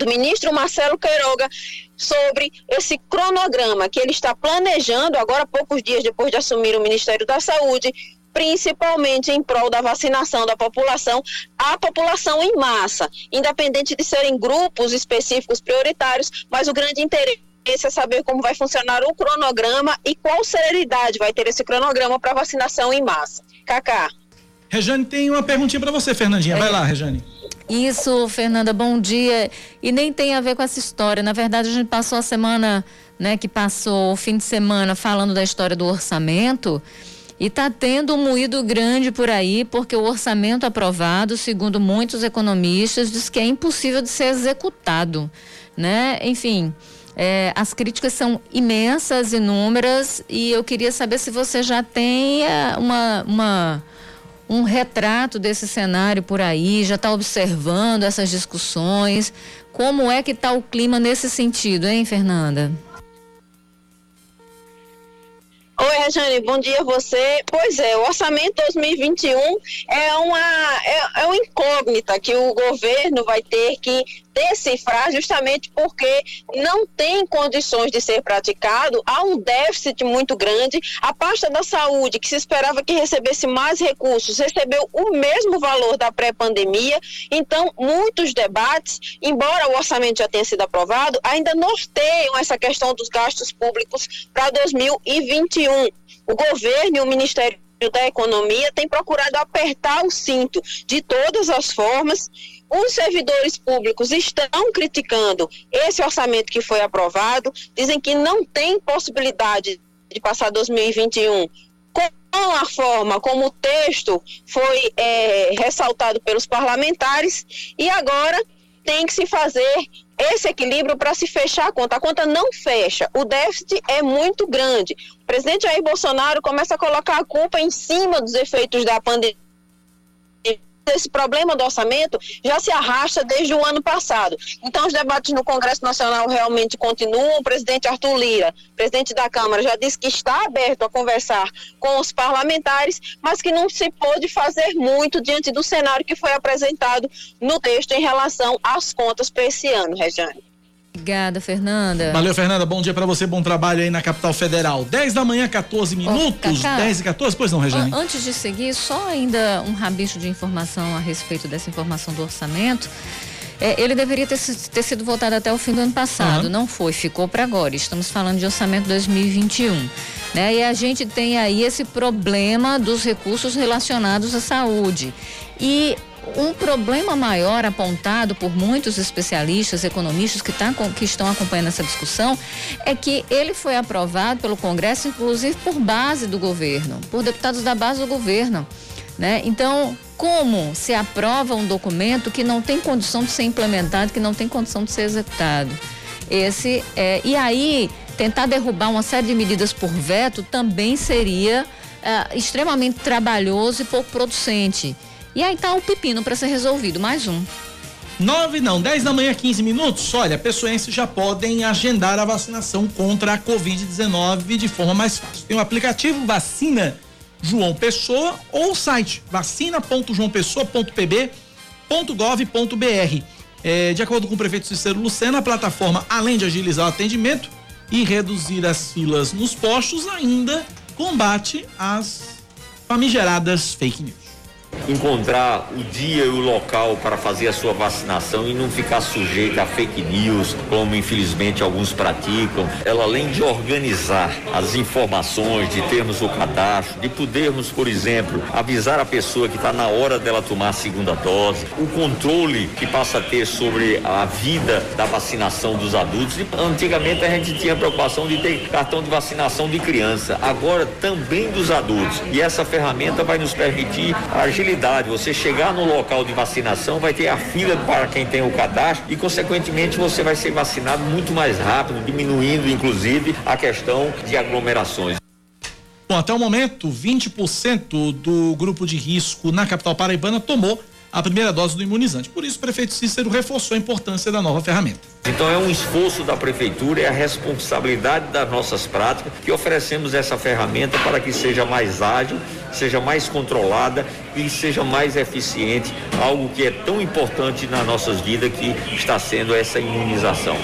do ministro Marcelo Queiroga sobre esse cronograma que ele está planejando agora poucos dias depois de assumir o Ministério da Saúde, principalmente em prol da vacinação da população, a população em massa, independente de serem grupos específicos prioritários, mas o grande interesse é saber como vai funcionar o cronograma e qual celeridade vai ter esse cronograma para vacinação em massa. Cacá. Rejane tem uma perguntinha para você, Fernandinha. Vai é. lá, Rejane. Isso, Fernanda, bom dia. E nem tem a ver com essa história. Na verdade, a gente passou a semana, né, que passou o fim de semana falando da história do orçamento. E está tendo um moído grande por aí, porque o orçamento aprovado, segundo muitos economistas, diz que é impossível de ser executado. Né? Enfim, é, as críticas são imensas, inúmeras, e eu queria saber se você já tem uma, uma um retrato desse cenário por aí, já está observando essas discussões. Como é que está o clima nesse sentido, hein, Fernanda? Oi, Rejane, bom dia a você. Pois é, o orçamento 2021 é uma, é, é uma incógnita que o governo vai ter que decifrar justamente porque não tem condições de ser praticado, há um déficit muito grande. A pasta da saúde, que se esperava que recebesse mais recursos, recebeu o mesmo valor da pré-pandemia. Então, muitos debates, embora o orçamento já tenha sido aprovado, ainda norteiam essa questão dos gastos públicos para 2021. O governo e o Ministério da Economia têm procurado apertar o cinto de todas as formas os servidores públicos estão criticando esse orçamento que foi aprovado, dizem que não tem possibilidade de passar 2021 com a forma como o texto foi é, ressaltado pelos parlamentares e agora tem que se fazer esse equilíbrio para se fechar a conta. A conta não fecha, o déficit é muito grande. O presidente Jair Bolsonaro começa a colocar a culpa em cima dos efeitos da pandemia desse problema do orçamento já se arrasta desde o ano passado. Então, os debates no Congresso Nacional realmente continuam. O presidente Arthur Lira, presidente da Câmara, já disse que está aberto a conversar com os parlamentares, mas que não se pôde fazer muito diante do cenário que foi apresentado no texto em relação às contas para esse ano, Regiane. Obrigada, Fernanda. Valeu, Fernanda. Bom dia para você, bom trabalho aí na capital federal. 10 da manhã, 14 minutos. Cacá, 10 e 14, pois não, Rejane? Antes de seguir, só ainda um rabicho de informação a respeito dessa informação do orçamento. É, ele deveria ter, ter, sido votado até o fim do ano passado. Uhum. Não foi, ficou para agora. Estamos falando de orçamento 2021. Né? E a gente tem aí esse problema dos recursos relacionados à saúde. E um problema maior apontado por muitos especialistas, economistas que, tá, que estão acompanhando essa discussão, é que ele foi aprovado pelo Congresso, inclusive por base do governo, por deputados da base do governo. Né? Então, como se aprova um documento que não tem condição de ser implementado, que não tem condição de ser executado? Esse é, e aí tentar derrubar uma série de medidas por veto também seria é, extremamente trabalhoso e pouco producente. E aí tá o pepino para ser resolvido, mais um. Nove não, dez da manhã, 15 minutos. Olha, pessoenses já podem agendar a vacinação contra a Covid-19 de forma mais fácil. Tem o aplicativo Vacina João Pessoa ou o site vacina.joaopessoa.pb.gov.br. É, de acordo com o prefeito Cícero Lucena, a plataforma, além de agilizar o atendimento e reduzir as filas nos postos, ainda combate as famigeradas fake news encontrar o dia e o local para fazer a sua vacinação e não ficar sujeito a fake news, como infelizmente alguns praticam. Ela além de organizar as informações, de termos o cadastro, de podermos, por exemplo, avisar a pessoa que está na hora dela tomar a segunda dose, o controle que passa a ter sobre a vida da vacinação dos adultos. Antigamente a gente tinha a preocupação de ter cartão de vacinação de criança, agora também dos adultos. E essa ferramenta vai nos permitir agilizar Você chegar no local de vacinação, vai ter a fila para quem tem o cadastro e, consequentemente, você vai ser vacinado muito mais rápido, diminuindo, inclusive, a questão de aglomerações. Bom, até o momento, 20% do grupo de risco na capital paraibana tomou a primeira dose do imunizante. Por isso, o prefeito Cícero reforçou a importância da nova ferramenta. Então, é um esforço da prefeitura, é a responsabilidade das nossas práticas que oferecemos essa ferramenta para que seja mais ágil, seja mais controlada e seja mais eficiente, algo que é tão importante nas nossas vidas que está sendo essa imunização.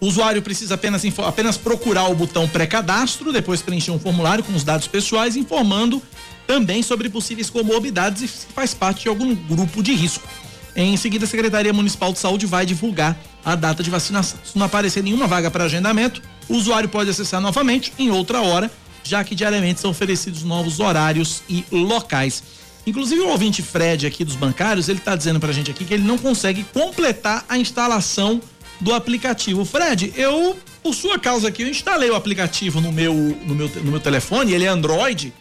O usuário precisa apenas, apenas procurar o botão pré-cadastro, depois preencher um formulário com os dados pessoais, informando também sobre possíveis comorbidades e se faz parte de algum grupo de risco. Em seguida, a Secretaria Municipal de Saúde vai divulgar a data de vacinação. Se não aparecer nenhuma vaga para agendamento, o usuário pode acessar novamente em outra hora, já que diariamente são oferecidos novos horários e locais. Inclusive o ouvinte Fred aqui dos bancários, ele está dizendo para a gente aqui que ele não consegue completar a instalação do aplicativo. Fred, eu, por sua causa aqui, eu instalei o aplicativo no meu, no meu, no meu telefone, ele é Android,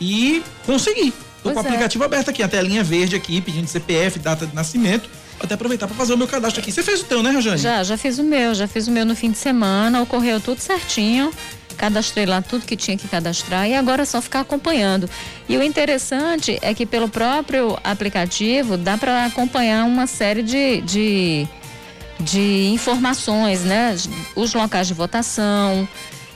e consegui. Tô pois com o é. aplicativo aberto aqui, a telinha verde aqui, pedindo CPF, data de nascimento. Até aproveitar para fazer o meu cadastro aqui. Você fez o teu, né, Rajane? Já, já fiz o meu, já fiz o meu no fim de semana, ocorreu tudo certinho. Cadastrei lá tudo que tinha que cadastrar e agora é só ficar acompanhando. E o interessante é que pelo próprio aplicativo dá para acompanhar uma série de, de, de informações, né? Os locais de votação,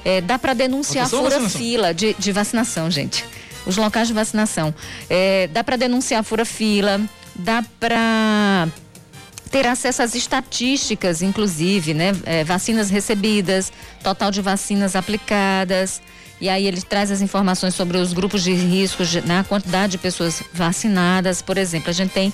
é, dá para denunciar fura-fila de, de vacinação, gente os locais de vacinação. É, dá para denunciar fura-fila, dá para ter acesso às estatísticas, inclusive, né? É, vacinas recebidas, total de vacinas aplicadas. E aí ele traz as informações sobre os grupos de risco, na né? quantidade de pessoas vacinadas. Por exemplo, a gente tem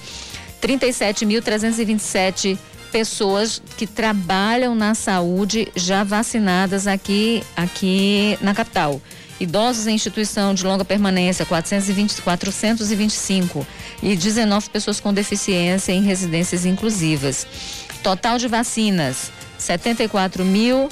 37.327 pessoas que trabalham na saúde já vacinadas aqui, aqui na capital. Idosos em instituição de longa permanência, 420, 425. E 19 pessoas com deficiência em residências inclusivas. Total de vacinas, 74 mil.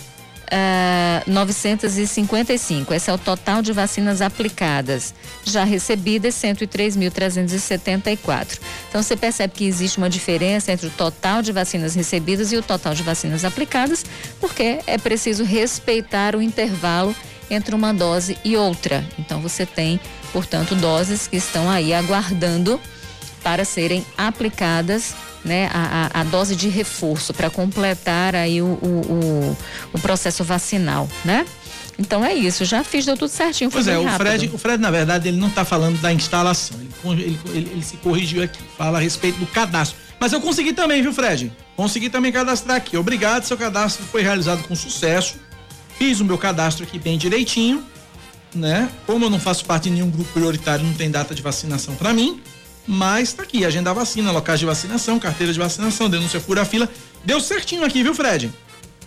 Uh, 955. Esse é o total de vacinas aplicadas. Já recebidas, 103.374. Então, você percebe que existe uma diferença entre o total de vacinas recebidas e o total de vacinas aplicadas, porque é preciso respeitar o intervalo entre uma dose e outra. Então você tem, portanto, doses que estão aí aguardando para serem aplicadas né, a, a, a dose de reforço para completar aí o, o, o, o, processo vacinal, né? Então é isso, já fiz, deu tudo certinho. Pois é, o Fred, o Fred, na verdade, ele não está falando da instalação, ele, ele, ele, ele se corrigiu aqui, fala a respeito do cadastro. Mas eu consegui também, viu, Fred? Consegui também cadastrar aqui. Obrigado, seu cadastro foi realizado com sucesso. Fiz o meu cadastro aqui bem direitinho, né? Como eu não faço parte de nenhum grupo prioritário, não tem data de vacinação para mim. Mas tá aqui, agenda vacina, locais de vacinação, carteira de vacinação, denúncia fura fila. Deu certinho aqui, viu, Fred?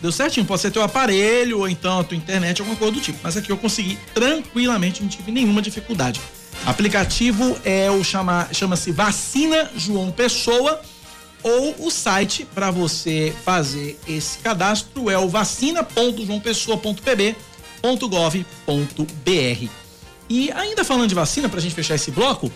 Deu certinho, pode ser teu aparelho ou então a tua internet, alguma coisa do tipo. Mas aqui eu consegui tranquilamente, não tive nenhuma dificuldade. Aplicativo é o chama, chama-se Vacina João Pessoa ou o site para você fazer esse cadastro é o vacina.joaopessoa.pb.gov.br. E ainda falando de vacina, para a gente fechar esse bloco,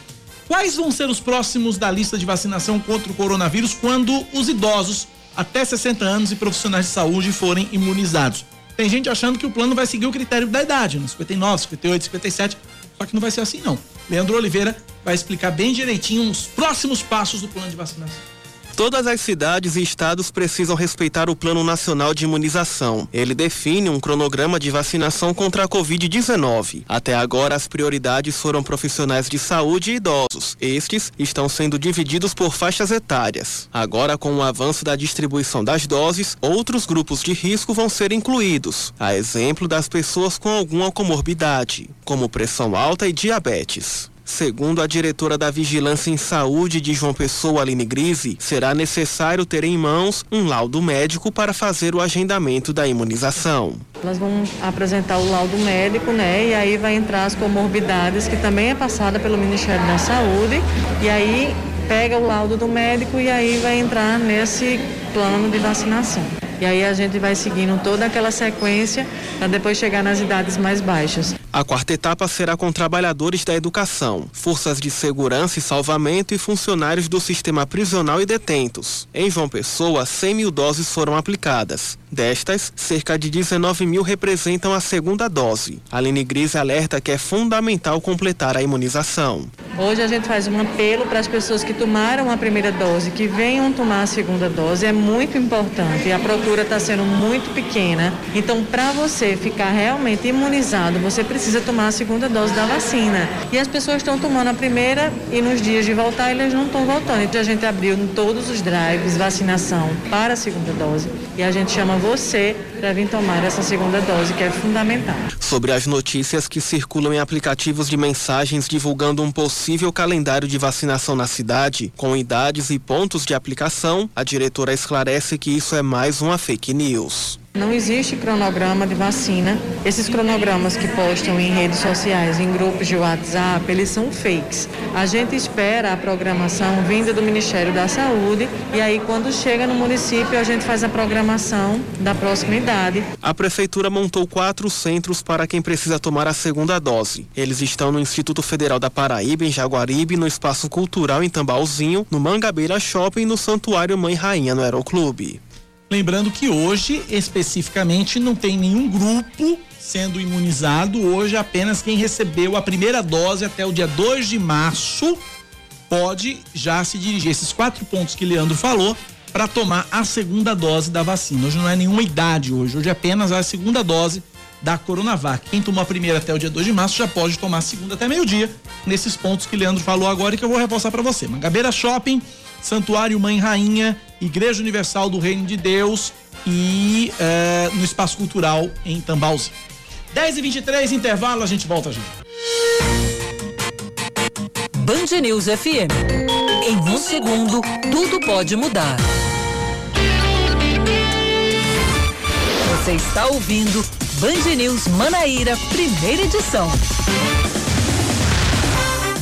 Quais vão ser os próximos da lista de vacinação contra o coronavírus quando os idosos até 60 anos e profissionais de saúde forem imunizados? Tem gente achando que o plano vai seguir o critério da idade, no 59, 58, 57, só que não vai ser assim não. Leandro Oliveira vai explicar bem direitinho os próximos passos do plano de vacinação. Todas as cidades e estados precisam respeitar o Plano Nacional de Imunização. Ele define um cronograma de vacinação contra a Covid-19. Até agora, as prioridades foram profissionais de saúde e idosos. Estes estão sendo divididos por faixas etárias. Agora, com o avanço da distribuição das doses, outros grupos de risco vão ser incluídos, a exemplo das pessoas com alguma comorbidade, como pressão alta e diabetes. Segundo a diretora da Vigilância em Saúde de João Pessoa, Aline Grise, será necessário ter em mãos um laudo médico para fazer o agendamento da imunização. Nós vamos apresentar o laudo médico, né? E aí vai entrar as comorbidades, que também é passada pelo Ministério da Saúde. E aí pega o laudo do médico e aí vai entrar nesse plano de vacinação. E aí a gente vai seguindo toda aquela sequência para depois chegar nas idades mais baixas. A quarta etapa será com trabalhadores da educação, forças de segurança e salvamento e funcionários do sistema prisional e detentos. Em João Pessoa, 100 mil doses foram aplicadas. Destas, cerca de 19 mil representam a segunda dose. A Aline Gris alerta que é fundamental completar a imunização. Hoje a gente faz um apelo para as pessoas que tomaram a primeira dose, que venham tomar a segunda dose. É muito importante. A procura está sendo muito pequena. Então, para você ficar realmente imunizado, você precisa tomar a segunda dose da vacina. E as pessoas estão tomando a primeira e nos dias de voltar eles não estão voltando. Então a gente abriu em todos os drives vacinação para a segunda dose e a gente chama você para vir tomar essa segunda dose que é fundamental. Sobre as notícias que circulam em aplicativos de mensagens divulgando um possível calendário de vacinação na cidade, com idades e pontos de aplicação, a diretora esclarece que isso é mais uma fake news. Não existe cronograma de vacina. Esses cronogramas que postam em redes sociais, em grupos de WhatsApp, eles são fakes. A gente espera a programação vinda do Ministério da Saúde e aí quando chega no município a gente faz a programação da próxima idade. A prefeitura montou quatro centros para quem precisa tomar a segunda dose. Eles estão no Instituto Federal da Paraíba, em Jaguaribe, no Espaço Cultural em Tambalzinho, no Mangabeira Shopping e no Santuário Mãe Rainha no Aeroclube. Lembrando que hoje, especificamente, não tem nenhum grupo sendo imunizado. Hoje, apenas quem recebeu a primeira dose até o dia 2 de março pode já se dirigir. Esses quatro pontos que Leandro falou para tomar a segunda dose da vacina. Hoje não é nenhuma idade hoje, hoje é apenas a segunda dose da Coronavac. Quem tomou a primeira até o dia 2 de março já pode tomar a segunda até meio-dia, nesses pontos que Leandro falou agora e que eu vou reforçar para você. Mangabeira Shopping, Santuário Mãe Rainha, Igreja Universal do Reino de Deus e é, no Espaço Cultural em Tambalzinho. 10 e 23 intervalo, a gente volta, gente. Band News FM. Em um segundo, tudo pode mudar. Você está ouvindo Band News Manaíra, primeira edição.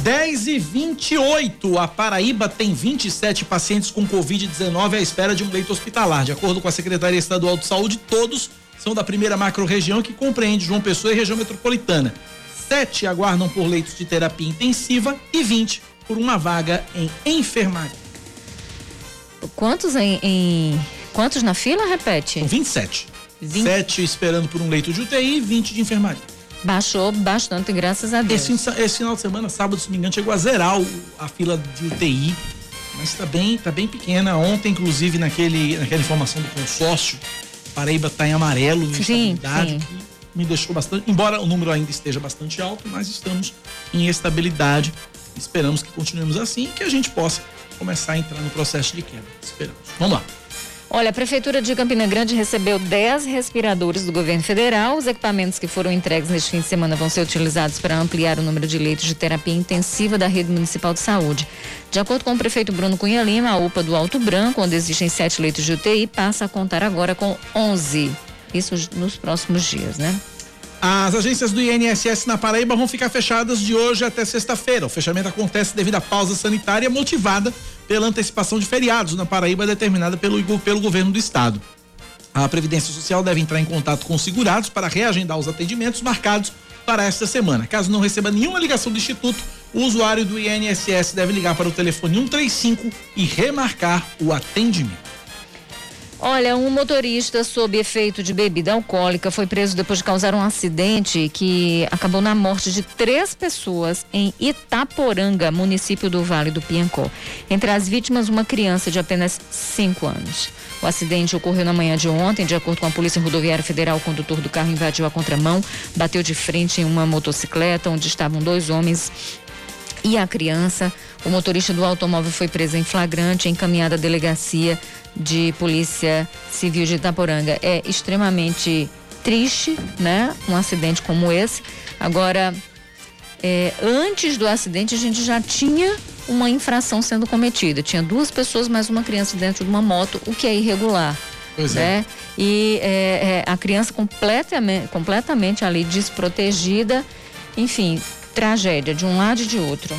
10 e 28. A Paraíba tem 27 pacientes com Covid-19 à espera de um leito hospitalar. De acordo com a Secretaria Estadual de Saúde, todos são da primeira macro-região que compreende João Pessoa e região metropolitana. Sete aguardam por leitos de terapia intensiva e 20 por uma vaga em enfermaria. Quantos em, em... quantos na fila, repete? São 27. 20... Sete esperando por um leito de UTI e 20 de enfermaria. Baixou bastante, graças a Deus. Esse, esse final de semana, sábado, se não me engano, chegou a zerar o, a fila de UTI. Mas está bem, tá bem pequena. Ontem, inclusive, naquele, naquela informação do consórcio, Paraíba está em amarelo, em Sim, estabilidade, sim. que me deixou bastante. Embora o número ainda esteja bastante alto, mas estamos em estabilidade. Esperamos que continuemos assim e que a gente possa começar a entrar no processo de queda. Esperamos. Vamos lá. Olha, a Prefeitura de Campina Grande recebeu 10 respiradores do governo federal. Os equipamentos que foram entregues neste fim de semana vão ser utilizados para ampliar o número de leitos de terapia intensiva da rede municipal de saúde. De acordo com o prefeito Bruno Cunha Lima, a UPA do Alto Branco, onde existem sete leitos de UTI, passa a contar agora com 11. Isso nos próximos dias, né? As agências do INSS na Paraíba vão ficar fechadas de hoje até sexta-feira. O fechamento acontece devido à pausa sanitária motivada pela antecipação de feriados na Paraíba determinada pelo, pelo governo do estado. A Previdência Social deve entrar em contato com os segurados para reagendar os atendimentos marcados para esta semana. Caso não receba nenhuma ligação do Instituto, o usuário do INSS deve ligar para o telefone 135 e remarcar o atendimento. Olha, um motorista sob efeito de bebida alcoólica foi preso depois de causar um acidente que acabou na morte de três pessoas em Itaporanga, município do Vale do Piancó. Entre as vítimas, uma criança de apenas cinco anos. O acidente ocorreu na manhã de ontem. De acordo com a Polícia Rodoviária Federal, o condutor do carro invadiu a contramão, bateu de frente em uma motocicleta onde estavam dois homens e a criança. O motorista do automóvel foi preso em flagrante encaminhado à delegacia de Polícia Civil de Itaporanga. É extremamente triste, né? Um acidente como esse. Agora, é, antes do acidente, a gente já tinha uma infração sendo cometida. Tinha duas pessoas mais uma criança dentro de uma moto, o que é irregular. Pois né? é. E é, é, a criança completamente, completamente ali desprotegida. Enfim, tragédia de um lado e de outro.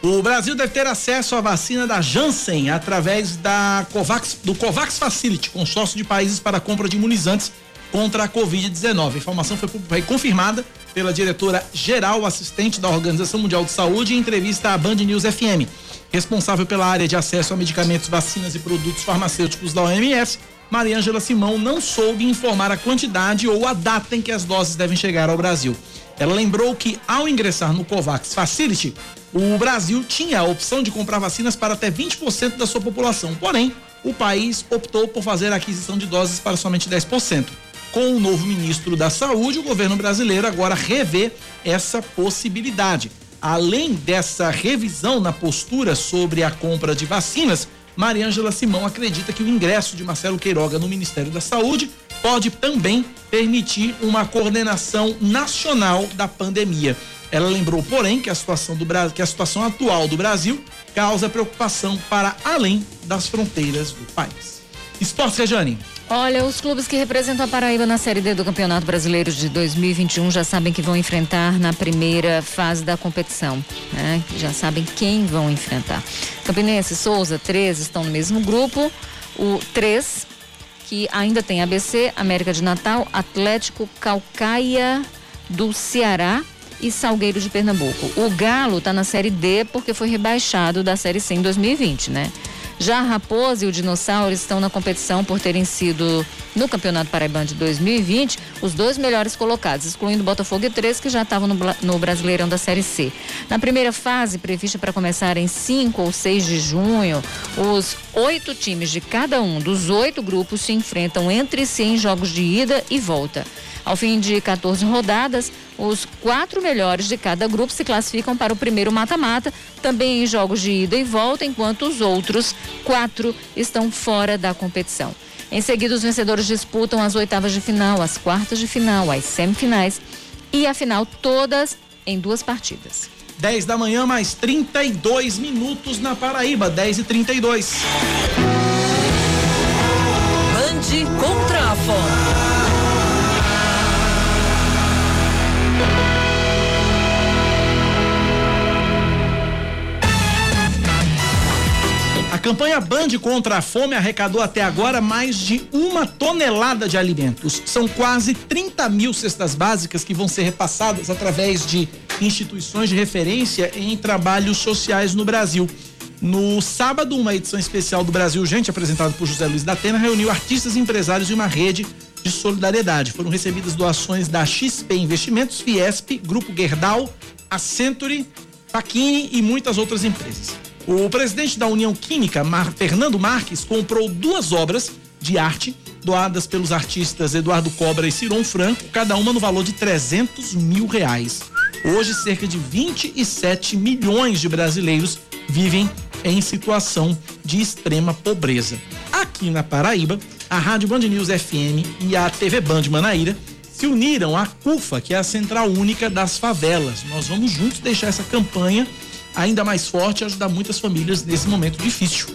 O Brasil deve ter acesso à vacina da Janssen através da Covax, do Covax Facility, consórcio de países para compra de imunizantes contra a Covid-19. A informação foi, foi confirmada pela diretora geral assistente da Organização Mundial de Saúde em entrevista à Band News FM. Responsável pela área de acesso a medicamentos, vacinas e produtos farmacêuticos da OMS, Mariângela Simão não soube informar a quantidade ou a data em que as doses devem chegar ao Brasil. Ela lembrou que, ao ingressar no COVAX Facility, o Brasil tinha a opção de comprar vacinas para até 20% da sua população. Porém, o país optou por fazer a aquisição de doses para somente 10%. Com o novo ministro da Saúde, o governo brasileiro agora revê essa possibilidade. Além dessa revisão na postura sobre a compra de vacinas, Mariângela Simão acredita que o ingresso de Marcelo Queiroga no Ministério da Saúde pode também permitir uma coordenação nacional da pandemia. Ela lembrou, porém, que a situação do Brasil, que a situação atual do Brasil causa preocupação para além das fronteiras do país. Esportes, Rejane. Olha, os clubes que representam a Paraíba na Série D do Campeonato Brasileiro de 2021 já sabem que vão enfrentar na primeira fase da competição, né? Já sabem quem vão enfrentar. Campinense, Souza, 3 estão no mesmo grupo. O 3, que ainda tem ABC, América de Natal, Atlético, Calcaia do Ceará e Salgueiro de Pernambuco. O Galo está na Série D porque foi rebaixado da Série C em 2020, né? Já a Raposa e o Dinossauro estão na competição por terem sido, no Campeonato Paraibano de 2020, os dois melhores colocados, excluindo Botafogo e Três, que já estavam no, no Brasileirão da Série C. Na primeira fase, prevista para começar em 5 ou 6 de junho, os oito times de cada um dos oito grupos se enfrentam entre si em jogos de ida e volta. Ao fim de 14 rodadas, os quatro melhores de cada grupo se classificam para o primeiro mata-mata, também em jogos de ida e volta, enquanto os outros quatro estão fora da competição. Em seguida, os vencedores disputam as oitavas de final, as quartas de final, as semifinais e a final, todas em duas partidas. 10 da manhã, mais 32 minutos na Paraíba, 10 e 32. Band contra a fome. Campanha Band contra a fome arrecadou até agora mais de uma tonelada de alimentos. São quase 30 mil cestas básicas que vão ser repassadas através de instituições de referência em trabalhos sociais no Brasil. No sábado, uma edição especial do Brasil Gente, apresentada por José Luiz da Atena, reuniu artistas, empresários e uma rede de solidariedade. Foram recebidas doações da XP Investimentos, Fiesp, Grupo Gerdau, a Century, Paquini e muitas outras empresas. O presidente da União Química, Mar Fernando Marques, comprou duas obras de arte doadas pelos artistas Eduardo Cobra e Ciron Franco, cada uma no valor de 300 mil reais. Hoje, cerca de 27 milhões de brasileiros vivem em situação de extrema pobreza. Aqui na Paraíba, a Rádio Band News FM e a TV Band Manaíra se uniram à CUFA, que é a Central Única das Favelas. Nós vamos juntos deixar essa campanha ainda mais forte e ajudar muitas famílias nesse momento difícil.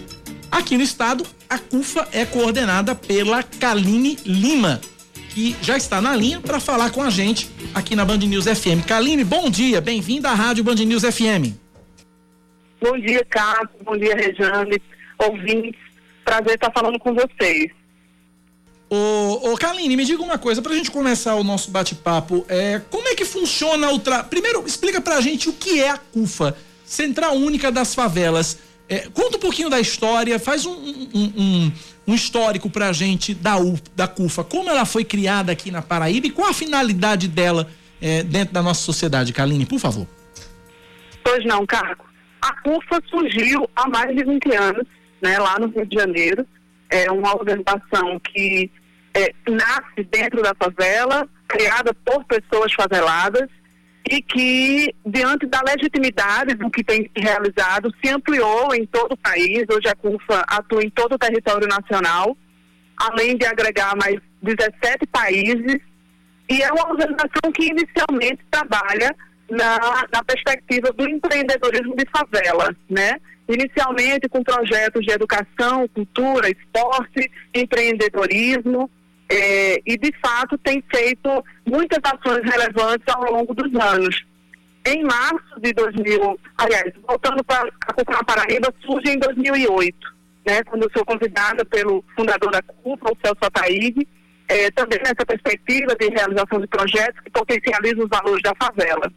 Aqui no estado, a CUFA é coordenada pela Kaline Lima, que já está na linha para falar com a gente aqui na Band News FM. Kaline, bom dia, bem-vinda à Rádio Band News FM. Bom dia, Carlos, bom dia, Rejane, ouvintes, prazer estar falando com vocês. Ô, ô Kaline, me diga uma coisa, pra gente começar o nosso bate-papo, é, como é que funciona o tra... Primeiro, explica pra gente o que é a CUFA, Central Única das Favelas. É, conta um pouquinho da história, faz um, um, um, um histórico pra gente da, U, da CUFA, como ela foi criada aqui na Paraíba e qual a finalidade dela é, dentro da nossa sociedade, Kaline, por favor. Pois não, Cargo. A CUFA surgiu há mais de 20 anos, né, lá no Rio de Janeiro. É uma organização que é, nasce dentro da favela, criada por pessoas faveladas, e que, diante da legitimidade do que tem realizado, se ampliou em todo o país. Hoje a CUFA atua em todo o território nacional, além de agregar mais 17 países. E é uma organização que inicialmente trabalha na, na perspectiva do empreendedorismo de favela, né? Inicialmente com projetos de educação, cultura, esporte, empreendedorismo, é, e de fato tem feito muitas ações relevantes ao longo dos anos. Em março de 2000, aliás, voltando para a Paraíba, surge em 2008, né, quando eu sou convidada pelo fundador da CUPA, o Celso Ataíde, é, também nessa perspectiva de realização de projetos que potencializam os valores da favela.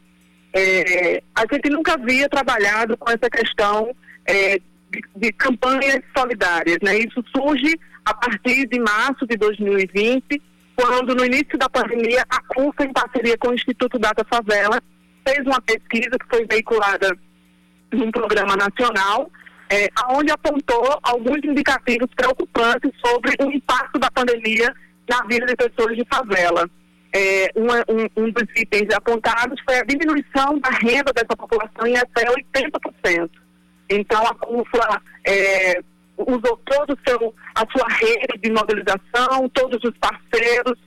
É, a gente nunca havia trabalhado com essa questão é, de, de, campanhas solidárias. Né? Isso surge a partir de março de 2020, quando no início da pandemia a CUFA, em parceria com o Instituto Data Favela, fez uma pesquisa que foi veiculada num programa nacional, é, onde apontou alguns indicativos preocupantes sobre o impacto da pandemia na vida de pessoas de favela. É, um, um, dos itens apontados foi a diminuição da renda dessa população em até 80%. Então, a CUFA é, usou todo seu, a sua rede de mobilização, todos os parceiros,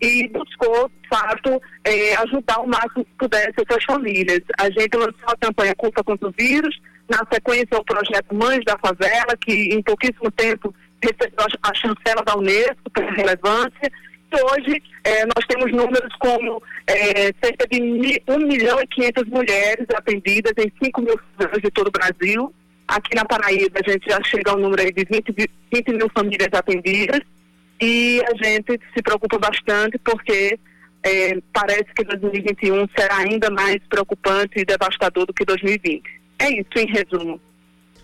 e buscou, de fato, é, ajudar o máximo que pudesse essas famílias. A gente lançou a campanha Culpa contra o Vírus, na sequência o projeto Mães da Favela, que em pouquíssimo tempo recebeu a chancela da Unesco pela relevância, e hoje é, nós temos números como é, cerca de 1 milhão e 500 mulheres atendidas em 5 mil cidades de todo o Brasil, Aqui na Paraíba a gente já chega ao número de 20, 20 mil famílias atendidas e a gente se preocupa bastante porque é, parece que 2021 será ainda mais preocupante e devastador do que 2020. É isso, em resumo.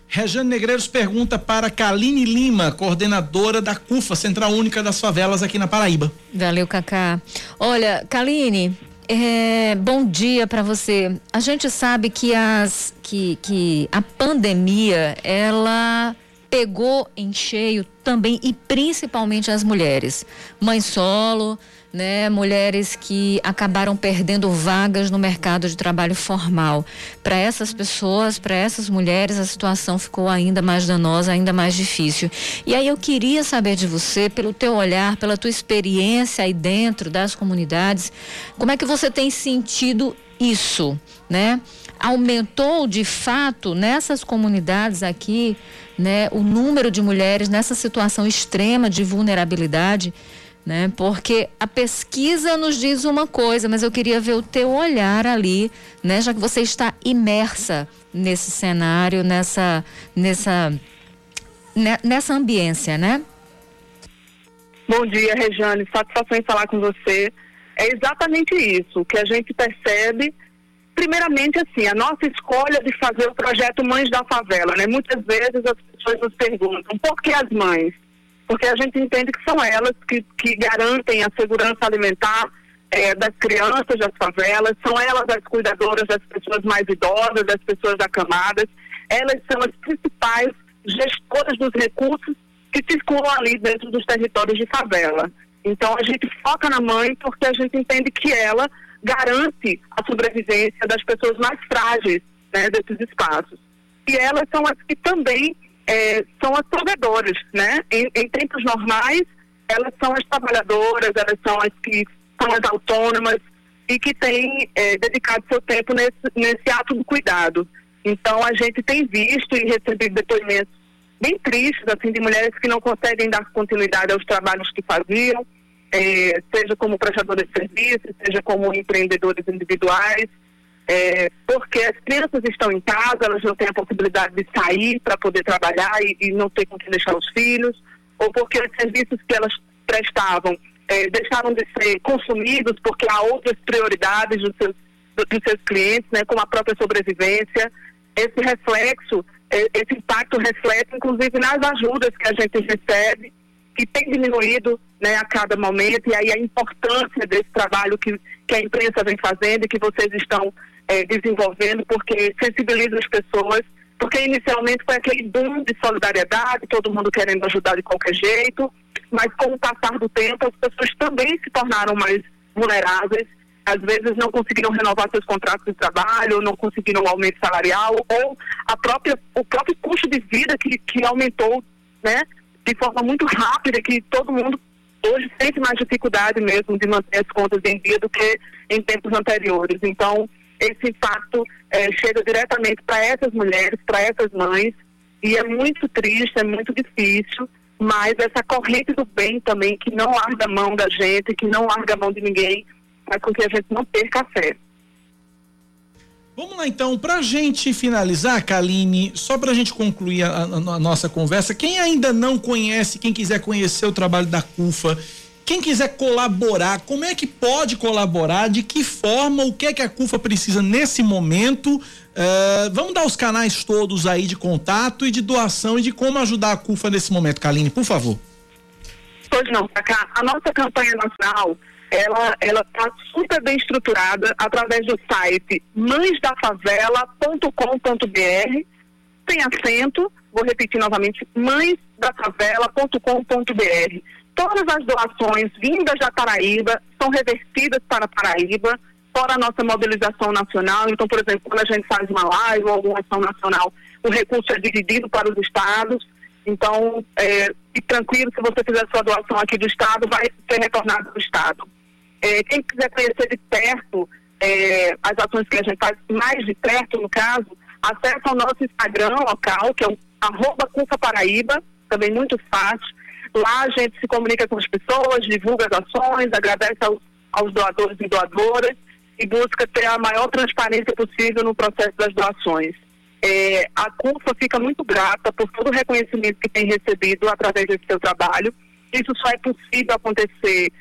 Rejane Negreiros pergunta para Kaline Lima, coordenadora da CUFA, Central Única das Favelas aqui na Paraíba. Valeu, Cacá. Olha, Kaline, é, bom dia para você. A gente sabe que, as, que, que a pandemia ela pegou em cheio também e principalmente as mulheres, mãe solo, né, mulheres que acabaram perdendo vagas no mercado de trabalho formal. Para essas pessoas, para essas mulheres, a situação ficou ainda mais danosa, ainda mais difícil. E aí eu queria saber de você, pelo teu olhar, pela tua experiência aí dentro das comunidades, como é que você tem sentido isso, né? Aumentou de fato nessas comunidades aqui, né, o número de mulheres nessa situação extrema de vulnerabilidade? Né? Porque a pesquisa nos diz uma coisa, mas eu queria ver o teu olhar ali, né? Já que você está imersa nesse cenário, nessa nessa né, nessa ambiência, né? Bom dia, Rejane. Satisfação em falar com você. É exatamente isso que a gente percebe. Primeiramente, assim, a nossa escolha de fazer o projeto Mães da Favela, né? Muitas vezes as pessoas nos perguntam por que as mães? Porque a gente entende que são elas que, que garantem a segurança alimentar é, das crianças das favelas, são elas as cuidadoras das pessoas mais idosas, das pessoas acamadas, elas são as principais gestoras dos recursos que circulam ali dentro dos territórios de favela. Então a gente foca na mãe porque a gente entende que ela garante a sobrevivência das pessoas mais frágeis né, desses espaços. E elas são as que também é, são as provedoras, né? Em, em, tempos normais, elas são as trabalhadoras, elas são as que são as autônomas e que têm é, dedicado seu tempo nesse, nesse ato do cuidado. Então, a gente tem visto e recebido depoimentos bem tristes, assim, de mulheres que não conseguem dar continuidade aos trabalhos que faziam, é, seja como prestadores de serviços, seja como empreendedores individuais, é, porque as crianças estão em casa, elas não têm a possibilidade de sair para poder trabalhar e, e, não ter com quem deixar os filhos, ou porque os serviços que elas prestavam é, deixaram de ser consumidos porque há outras prioridades dos seus, dos seus clientes, né, como a própria sobrevivência. Esse reflexo, é, esse impacto reflete inclusive nas ajudas que a gente recebe, que tem diminuído né, a cada momento, e aí a importância desse trabalho que, que a imprensa vem fazendo e que vocês estão é, desenvolvendo, porque sensibiliza as pessoas, porque inicialmente foi aquele boom de solidariedade, todo mundo querendo ajudar de qualquer jeito, mas com o passar do tempo as pessoas também se tornaram mais vulneráveis, às vezes não conseguiram renovar seus contratos de trabalho, não conseguiram um aumento salarial, ou a própria, o próprio custo de vida que, que aumentou né, de forma muito rápida, que todo mundo hoje sente mais dificuldade mesmo de manter as contas em dia do que em tempos anteriores. Então, esse impacto é, chega diretamente para essas mulheres, para essas mães, e é muito triste, é muito difícil, mas essa corrente do bem também, que não larga a mão da gente, que não larga a mão de ninguém, faz com que a gente não perca a fé. Vamos lá então, para a gente finalizar, Kaline, só para a gente concluir a, a, a, nossa conversa, quem ainda não conhece, quem quiser conhecer o trabalho da CUFA, quem quiser colaborar, como é que pode colaborar? De que forma? O que é que a CUFA precisa nesse momento? Uh, vamos dar os canais todos aí de contato e de doação e de como ajudar a CUFA nesse momento, Kaline, por favor. Pois não. A nossa campanha nacional, ela ela está super bem estruturada através do site mãesdafavela.com.br, tem acento, vou repetir novamente, mãesdafavela.com.br todas as doações vindas da Paraíba são revertidas para Paraíba, fora a nossa mobilização nacional. Então, por exemplo, quando a gente faz uma live ou alguma ação nacional, o recurso é dividido para os estados. Então, é, e tranquilo, se você fizer sua doação aqui do estado, vai ser retornado do estado. É, quem quiser conhecer de perto é, as ações que a gente faz, mais de perto, no caso, acesse o nosso Instagram local, que é o arroba Paraíba, também muito fácil. Lá a gente se comunica com as pessoas, divulga as ações, agradece aos, aos doadores e doadoras e busca ter a maior transparência possível no processo das doações. É, a CUFA fica muito grata por todo o reconhecimento que tem recebido através desse seu trabalho. Isso só é possível acontecer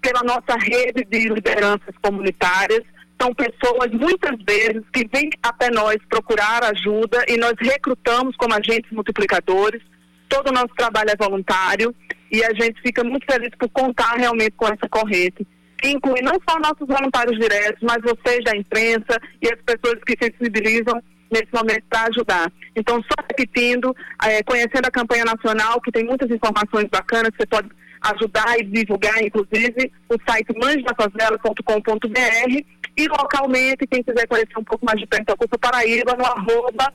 pela nossa rede de lideranças comunitárias. São pessoas, muitas vezes, que vêm até nós procurar ajuda e nós recrutamos como agentes multiplicadores todo o nosso trabalho é voluntário e a gente fica muito feliz por contar realmente com essa corrente, que inclui não só nossos voluntários diretos, mas vocês da imprensa e as pessoas que sensibilizam nesse momento para ajudar. Então, só repetindo, é, conhecendo a campanha nacional, que tem muitas informações bacanas, você pode ajudar e divulgar, inclusive, o site manjdafavela.com.br e localmente, quem quiser conhecer um pouco mais de perto a Curso Paraíba, no arroba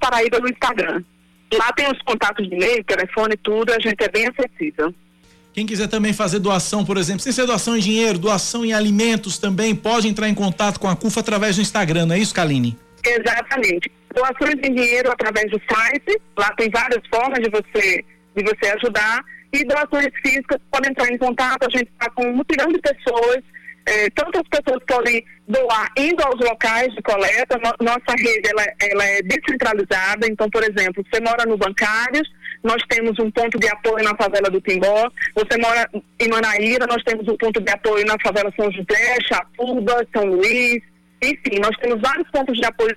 Paraíba no Instagram. Lá tem os contatos de e-mail, telefone, tudo, a gente é bem acessível. Quem quiser também fazer doação, por exemplo, sem ser doação em dinheiro, doação em alimentos também, pode entrar em contato com a CUFA através do Instagram, não é isso, Kaline? Exatamente. Doações em dinheiro através do site, lá tem várias formas de você, de você ajudar. E doações físicas, podem entrar em contato, a gente está com um mutirão de pessoas é, tantas pessoas podem doar indo aos locais de coleta. nossa rede ela, ela, é descentralizada. Então, por exemplo, você mora no Bancários, nós temos um ponto de apoio na favela do Timbó. Você mora em Manaíra, nós temos um ponto de apoio na favela São José, Chapurba, São Luís. Enfim, nós temos vários pontos de apoio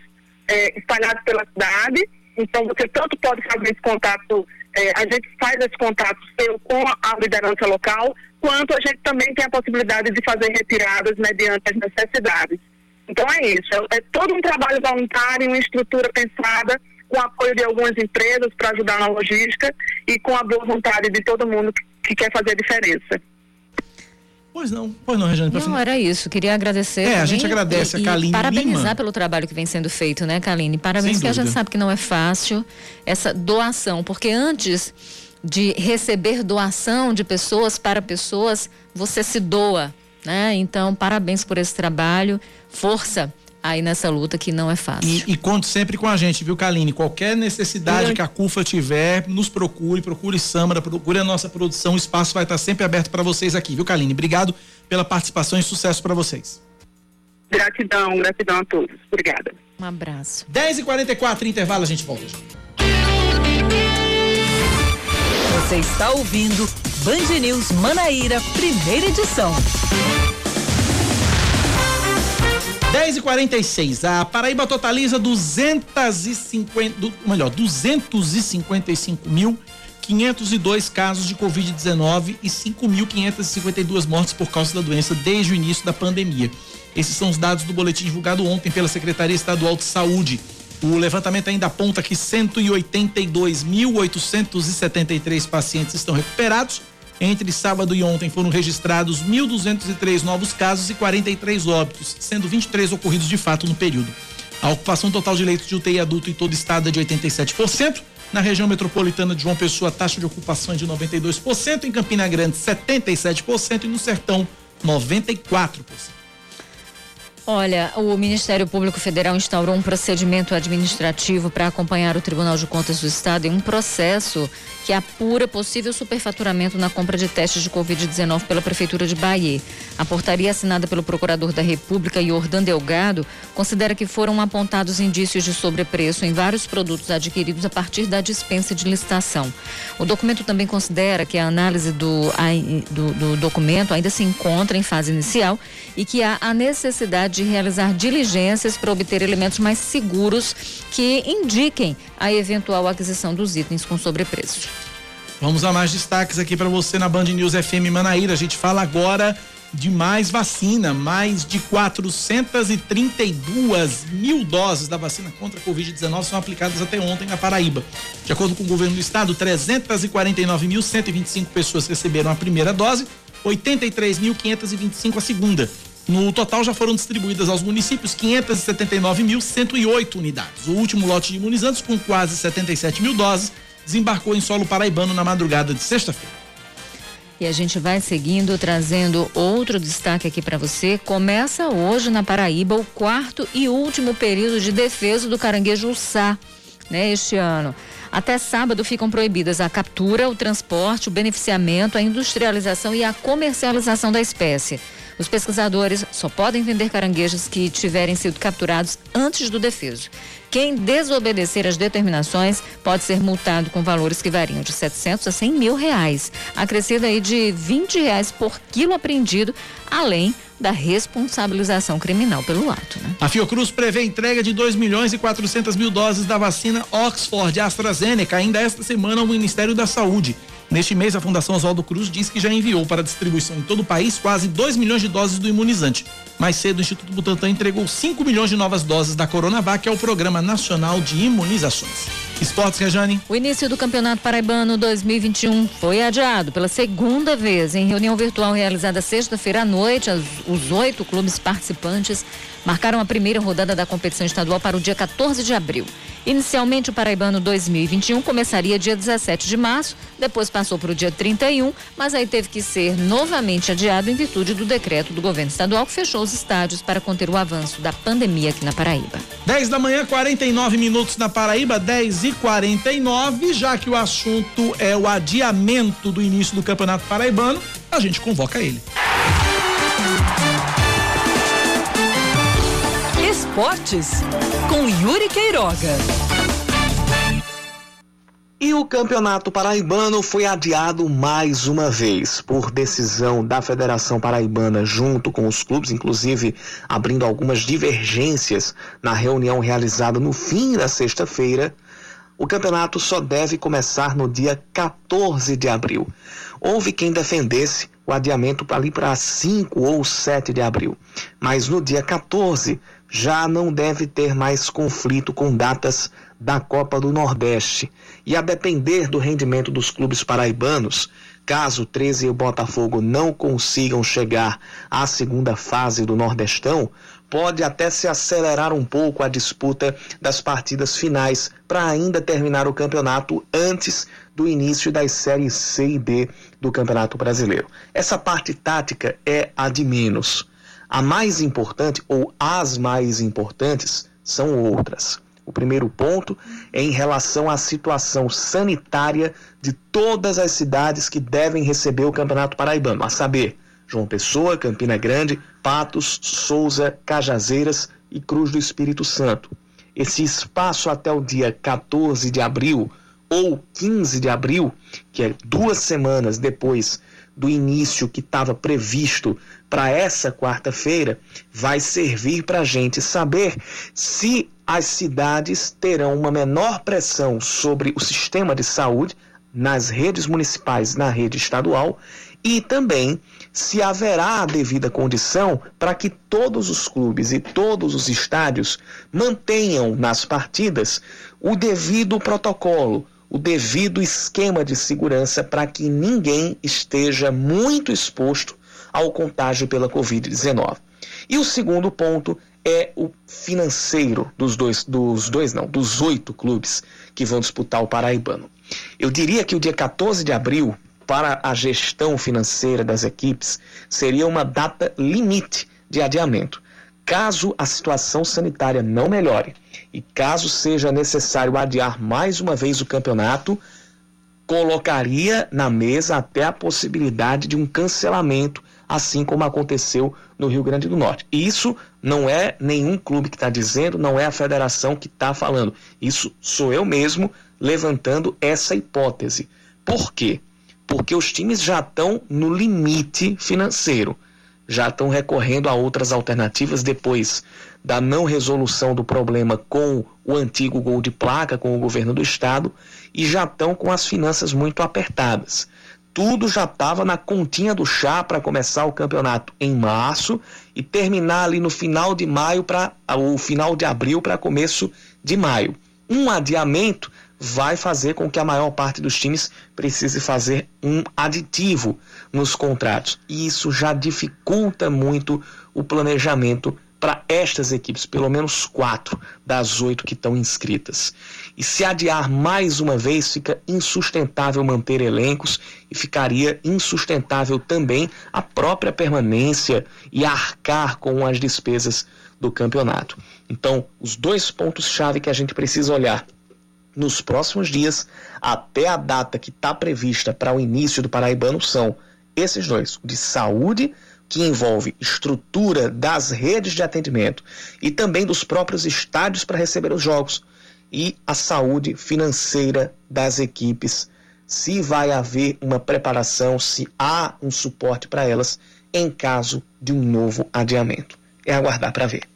é, espalhados pela cidade. Então, você tanto pode fazer esse contato é, a gente faz esse contato seu com a liderança local, quanto a gente também tem a possibilidade de fazer retiradas mediante as necessidades. Então é isso, é, é todo um trabalho voluntário, uma estrutura pensada com apoio de algumas empresas para ajudar na logística e com a boa vontade de todo mundo que, que quer fazer a diferença. Pois não, pois não, Regiane. Não, era isso. Queria agradecer. É, a gente agradece e, a Kaline E parabenizar Lima. pelo trabalho que vem sendo feito, né, Kaline? Parabéns, porque a gente sabe que não é fácil essa doação, porque antes de receber doação de pessoas para pessoas, você se doa, né? Então, parabéns por esse trabalho. Força aí nessa luta que não é fácil. E, e conte sempre com a gente, viu, Kaline? Qualquer necessidade que a CUFA tiver, nos procure, procure Samara, procure a nossa produção. O espaço vai estar sempre aberto para vocês aqui, viu, Kaline? Obrigado pela participação e sucesso para vocês. Gratidão, gratidão a todos. Obrigada. Um abraço. 10h44, intervalo, a gente volta. Você está ouvindo Band News Manaíra, primeira edição. 10 e 46 A Paraíba totaliza 250, do- melhor, 255.502 casos de Covid-19 e 5.552 mortes por causa da doença desde o início da pandemia. Esses são os dados do boletim divulgado ontem pela Secretaria Estadual de Saúde. O levantamento ainda aponta que 182.873 pacientes estão recuperados. Entre sábado e ontem foram registrados 1.203 novos casos e 43 óbitos, sendo 23 ocorridos de fato no período. A ocupação total de leitos de UTI adulto em todo o estado é de 87%. Na região metropolitana de João Pessoa, a taxa de ocupação é de 92%. Em Campina Grande, 77%. E no Sertão, 94%. Olha, o Ministério Público Federal instaurou um procedimento administrativo para acompanhar o Tribunal de Contas do Estado em um processo que apura possível superfaturamento na compra de testes de Covid-19 pela Prefeitura de Bahia. A portaria assinada pelo Procurador da República, Jordan Delgado, considera que foram apontados indícios de sobrepreço em vários produtos adquiridos a partir da dispensa de licitação. O documento também considera que a análise do, do, do documento ainda se encontra em fase inicial e que há a necessidade de realizar diligências para obter elementos mais seguros que indiquem a eventual aquisição dos itens com sobrepreço. Vamos a mais destaques aqui para você na Band News FM Manaíra. A gente fala agora de mais vacina, mais de 432 mil doses da vacina contra a Covid-19 são aplicadas até ontem na Paraíba. De acordo com o governo do estado, 349.125 pessoas receberam a primeira dose, 83.525 a segunda. No total já foram distribuídas aos municípios 579.108 unidades. O último lote de imunizantes, com quase 77 mil doses, desembarcou em solo paraibano na madrugada de sexta-feira. E a gente vai seguindo, trazendo outro destaque aqui para você. Começa hoje na Paraíba o quarto e último período de defesa do caranguejo Sá, né, este ano. Até sábado ficam proibidas a captura, o transporte, o beneficiamento, a industrialização e a comercialização da espécie. Os pesquisadores só podem vender caranguejos que tiverem sido capturados antes do defeso. Quem desobedecer às determinações pode ser multado com valores que variam de 700 a 100 mil reais, acrescido aí de 20 reais por quilo apreendido, além da responsabilização criminal pelo ato. Né? A Fiocruz prevê entrega de 2 milhões e 400 mil doses da vacina Oxford AstraZeneca ainda esta semana ao Ministério da Saúde. Neste mês, a Fundação Oswaldo Cruz diz que já enviou para distribuição em todo o país quase 2 milhões de doses do imunizante. Mais cedo, o Instituto Butantan entregou 5 milhões de novas doses da Coronavac ao Programa Nacional de Imunizações. Esportes, Rejane. O início do Campeonato Paraibano 2021 foi adiado pela segunda vez em reunião virtual realizada sexta-feira à noite. Os oito clubes participantes marcaram a primeira rodada da competição estadual para o dia 14 de abril. Inicialmente, o Paraibano 2021 começaria dia 17 de março, depois passou para o dia 31, mas aí teve que ser novamente adiado em virtude do decreto do governo estadual que fechou os estádios para conter o avanço da pandemia aqui na Paraíba. 10 da manhã, 49 minutos na Paraíba, 10 e 49 já que o assunto é o adiamento do início do Campeonato Paraibano, a gente convoca ele. Esportes com Yuri Queiroga. E o Campeonato Paraibano foi adiado mais uma vez por decisão da Federação Paraibana junto com os clubes, inclusive abrindo algumas divergências na reunião realizada no fim da sexta-feira. o campeonato só deve começar no dia 14 de abril. Houve quem defendesse o adiamento ali para 5 ou 7 de abril, mas no dia 14 já não deve ter mais conflito com datas da Copa do Nordeste. E a depender do rendimento dos clubes paraibanos, caso o 13 e o Botafogo não consigam chegar à segunda fase do Nordestão, pode até se acelerar um pouco a disputa das partidas finais para ainda terminar o campeonato antes do início das séries C e D do Campeonato Brasileiro. Essa parte tática é a de menos. A mais importante, ou as mais importantes, são outras. O primeiro ponto é em relação à situação sanitária de todas as cidades que devem receber o Campeonato Paraibano, a saber, João Pessoa, Campina Grande, Patos, Souza, Cajazeiras e Cruz do Espírito Santo. Esse espaço até o dia 14 de abril ou 15 de abril, que é duas semanas depois do início que estava previsto para essa quarta-feira, vai servir para a gente saber se as cidades terão uma menor pressão sobre o sistema de saúde nas redes municipais, na rede estadual e também se haverá a devida condição para que todos os clubes e todos os estádios mantenham nas partidas o devido protocolo, o devido esquema de segurança para que ninguém esteja muito exposto ao contágio pela Covid-19. E o segundo ponto é o financeiro dos dois, dos dois não, dos oito clubes que vão disputar o Paraibano. Eu diria que o dia 14 de abril para a gestão financeira das equipes seria uma data limite de adiamento. Caso a situação sanitária não melhore e caso seja necessário adiar mais uma vez o campeonato, colocaria na mesa até a possibilidade de um cancelamento, assim como aconteceu no Rio Grande do Norte. Isso não é nenhum clube que está dizendo, não é a federação que está falando. Isso sou eu mesmo levantando essa hipótese. Por quê? porque os times já estão no limite financeiro, já estão recorrendo a outras alternativas depois da não resolução do problema com o antigo gol de placa, com o governo do estado, e já estão com as finanças muito apertadas. Tudo já estava na continha do chá para começar o campeonato em março e terminar ali no final de maio para o final de abril para começo de maio. Um adiamento vai fazer com que a maior parte dos times precise fazer um aditivo nos contratos. E isso já dificulta muito o planejamento para estas equipes, pelo menos quatro das oito que estão inscritas. E se adiar mais uma vez, fica insustentável manter elencos e ficaria insustentável também a própria permanência e arcar com as despesas do campeonato. Então, os dois pontos-chave que a gente precisa olhar nos próximos dias, até a data que está prevista para o início do Paraibano, são esses dois: o de saúde, que envolve estrutura das redes de atendimento e também dos próprios estádios para receber os jogos, e a saúde financeira das equipes, se vai haver uma preparação, se há um suporte para elas em caso de um novo adiamento. É aguardar para ver.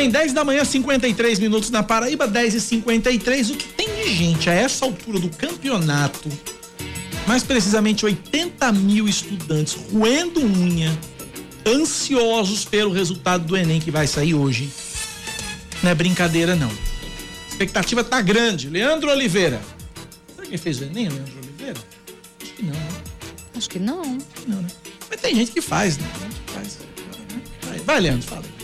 Bem, 10 da manhã, 53 minutos na Paraíba, 10 e 53 O que tem de gente a essa altura do campeonato? Mais precisamente 80 mil estudantes roendo unha, ansiosos pelo resultado do Enem que vai sair hoje. Não é brincadeira, não. A expectativa tá grande. Leandro Oliveira. Será que fez o Enem, Leandro Oliveira? Acho que não, né? Acho que não. Não, né? Mas tem gente que faz, né? Tem gente que faz. Vai, vai Leandro, fala.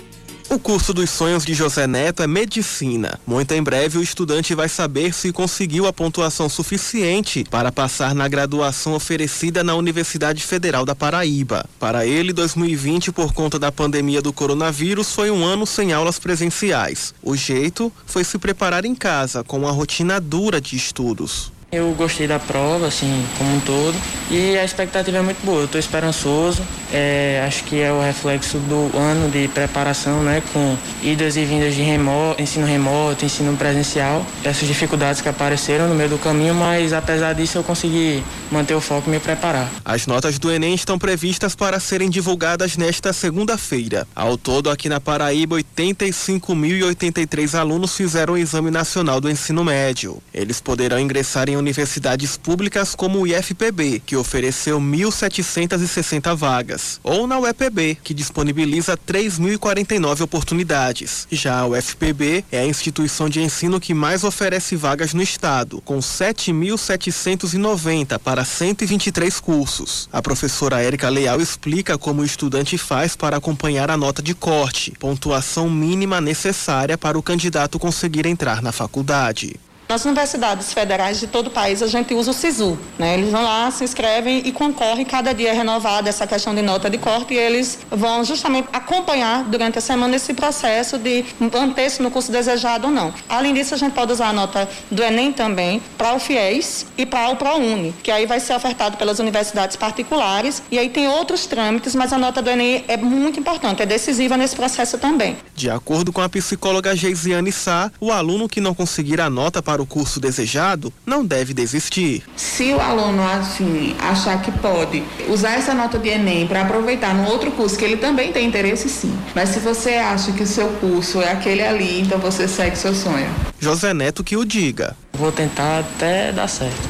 O curso dos sonhos de José Neto é medicina. Muito em breve o estudante vai saber se conseguiu a pontuação suficiente para passar na graduação oferecida na Universidade Federal da Paraíba. Para ele, 2020, por conta da pandemia do coronavírus, foi um ano sem aulas presenciais. O jeito foi se preparar em casa, com uma rotina dura de estudos. Eu gostei da prova, assim, como um todo, e a expectativa é muito boa. Eu estou esperançoso, é, acho que é o reflexo do ano de preparação, né, com idas e vindas de remoto, ensino remoto, ensino presencial, essas dificuldades que apareceram no meio do caminho, mas apesar disso eu consegui manter o foco e me preparar. As notas do Enem estão previstas para serem divulgadas nesta segunda-feira. Ao todo, aqui na Paraíba, 85.083 alunos fizeram o Exame Nacional do Ensino Médio. Eles poderão ingressar em universidades públicas como o IFPB, que ofereceu 1.760 vagas, ou na UEPB, que disponibiliza 3.049 oportunidades. Já a UFPB é a instituição de ensino que mais oferece vagas no estado, com 7.790 para 123 cursos. A professora Érica Leal explica como o estudante faz para acompanhar a nota de corte, pontuação mínima necessária para o candidato conseguir entrar na faculdade. Nas universidades federais de todo o país, a gente usa o SISU. Né? Eles vão lá, se inscrevem e concorrem. Cada dia é renovada essa questão de nota de corte e eles vão justamente acompanhar durante a semana esse processo de manter-se no curso desejado ou não. Além disso, a gente pode usar a nota do Enem também para o FIES e para o ProUni, que aí vai ser ofertado pelas universidades particulares. E aí tem outros trâmites, mas a nota do Enem é muito importante, é decisiva nesse processo também. De acordo com a psicóloga Geisiane Sá, o aluno que não conseguir a nota para para o curso desejado, não deve desistir. Se o aluno assim achar que pode usar essa nota de Enem para aproveitar no outro curso que ele também tem interesse, sim. Mas se você acha que o seu curso é aquele ali, então você segue seu sonho. José Neto que o diga. Vou tentar até dar certo.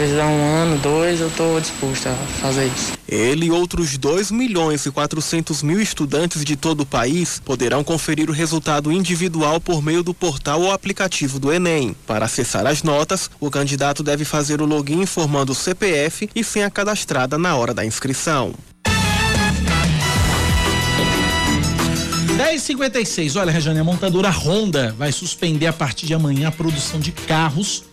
Precisar um ano, dois, eu estou disposto a fazer isso. Ele e outros 2 milhões e 400 mil estudantes de todo o país poderão conferir o resultado individual por meio do portal ou aplicativo do Enem. Para acessar as notas, o candidato deve fazer o login informando o CPF e senha cadastrada na hora da inscrição. 10:56. Olha, Regiane, a montadora Honda vai suspender a partir de amanhã a produção de carros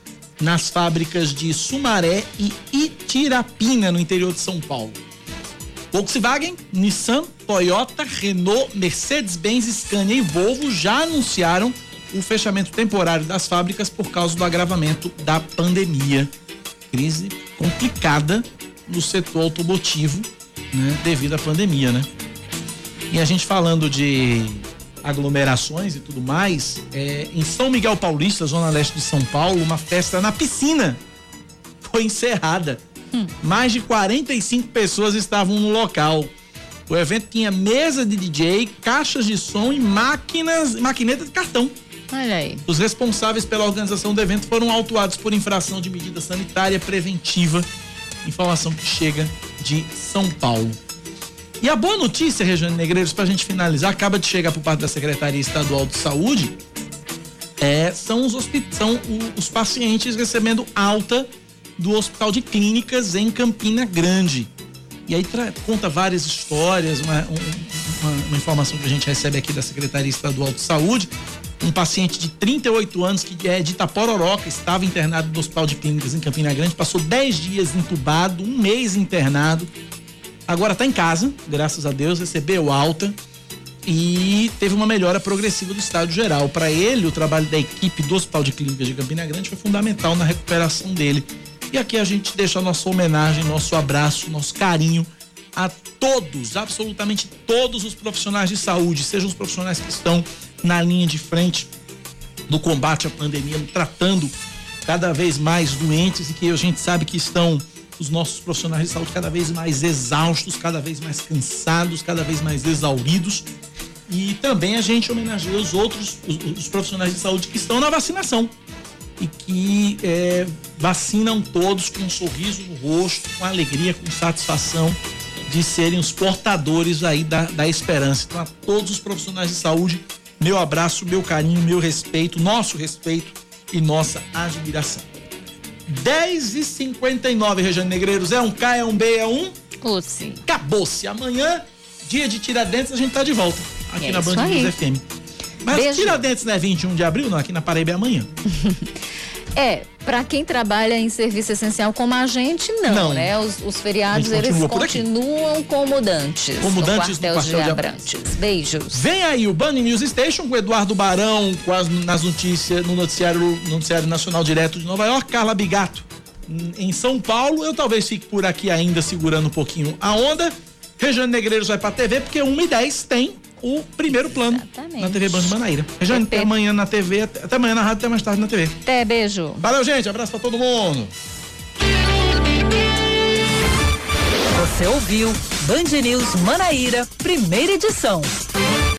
nas fábricas de Sumaré e Itirapina, no interior de São Paulo. Volkswagen, Nissan, Toyota, Renault, Mercedes-Benz, Scania e Volvo já anunciaram o fechamento temporário das fábricas por causa do agravamento da pandemia. Crise complicada no setor automotivo, né, devido à pandemia, né? E a gente falando de aglomerações e tudo mais, é, em São Miguel Paulista, zona leste de São Paulo, uma festa na piscina foi encerrada. Hum. Mais de 45 pessoas estavam no local. O evento tinha mesa de DJ, caixas de som e máquinas, maquineta de cartão. Olha aí. Os responsáveis pela organização do evento foram autuados por infração de medida sanitária preventiva. Informação que chega de São Paulo. E a boa notícia, Regiane Negreiros, para a gente finalizar, acaba de chegar por parte da Secretaria Estadual de Saúde, é, são, os, são os pacientes recebendo alta do Hospital de Clínicas em Campina Grande. E aí conta várias histórias, uma, uma, uma, informação que a gente recebe aqui da Secretaria Estadual de Saúde. Um paciente de 38 anos que é de Itapororoca, estava internado no Hospital de Clínicas em Campina Grande, passou 10 dias entubado, um mês internado, Agora está em casa, graças a Deus, recebeu alta e teve uma melhora progressiva do estado geral. Para ele, o trabalho da equipe do Hospital de Clínicas de Campina Grande foi fundamental na recuperação dele. E aqui a gente deixa a nossa homenagem, nosso abraço, nosso carinho a todos, absolutamente todos os profissionais de saúde, sejam os profissionais que estão na linha de frente do combate à pandemia, tratando cada vez mais doentes e que a gente sabe que estão os nossos profissionais de saúde cada vez mais exaustos, cada vez mais cansados, cada vez mais exauridos. E também a gente homenageia os outros, os, os profissionais de saúde que estão na vacinação e que é, vacinam todos com um sorriso no rosto, com alegria, com satisfação de serem os portadores aí da, da esperança. Então, a todos os profissionais de saúde, meu abraço, meu carinho, meu respeito, nosso respeito e nossa admiração. 10 e 59 Regiane Negreiros. É um K, é um B, é um. Uci. Acabou-se. Amanhã, dia de Tiradentes, a gente tá de volta. Aqui é na Band News FM. Mas Beijo. Tiradentes não é 21 de abril, não? Aqui na Paraíba é amanhã. É, para quem trabalha em serviço essencial como a gente, não, não. né? Os, os feriados, eles continuam como dantes. Como dantes no quartel de Abrantes. Beijos. Vem aí o Band News Station com Eduardo Barão, com as, nas notícias, no noticiário, no noticiário Nacional Direto de Nova York, Carla Bigato em São Paulo. Eu talvez fique por aqui ainda segurando um pouquinho a onda. Rejane Negreiros vai pra TV, porque 1 e 10 tem o primeiro plano Exatamente. na TV Band Manaíra. Rejane, até amanhã na TV, até, até amanhã na rádio, até mais tarde na TV. Até, beijo. Valeu, gente. Abraço pra todo mundo. Você ouviu Band News Manaíra, primeira edição.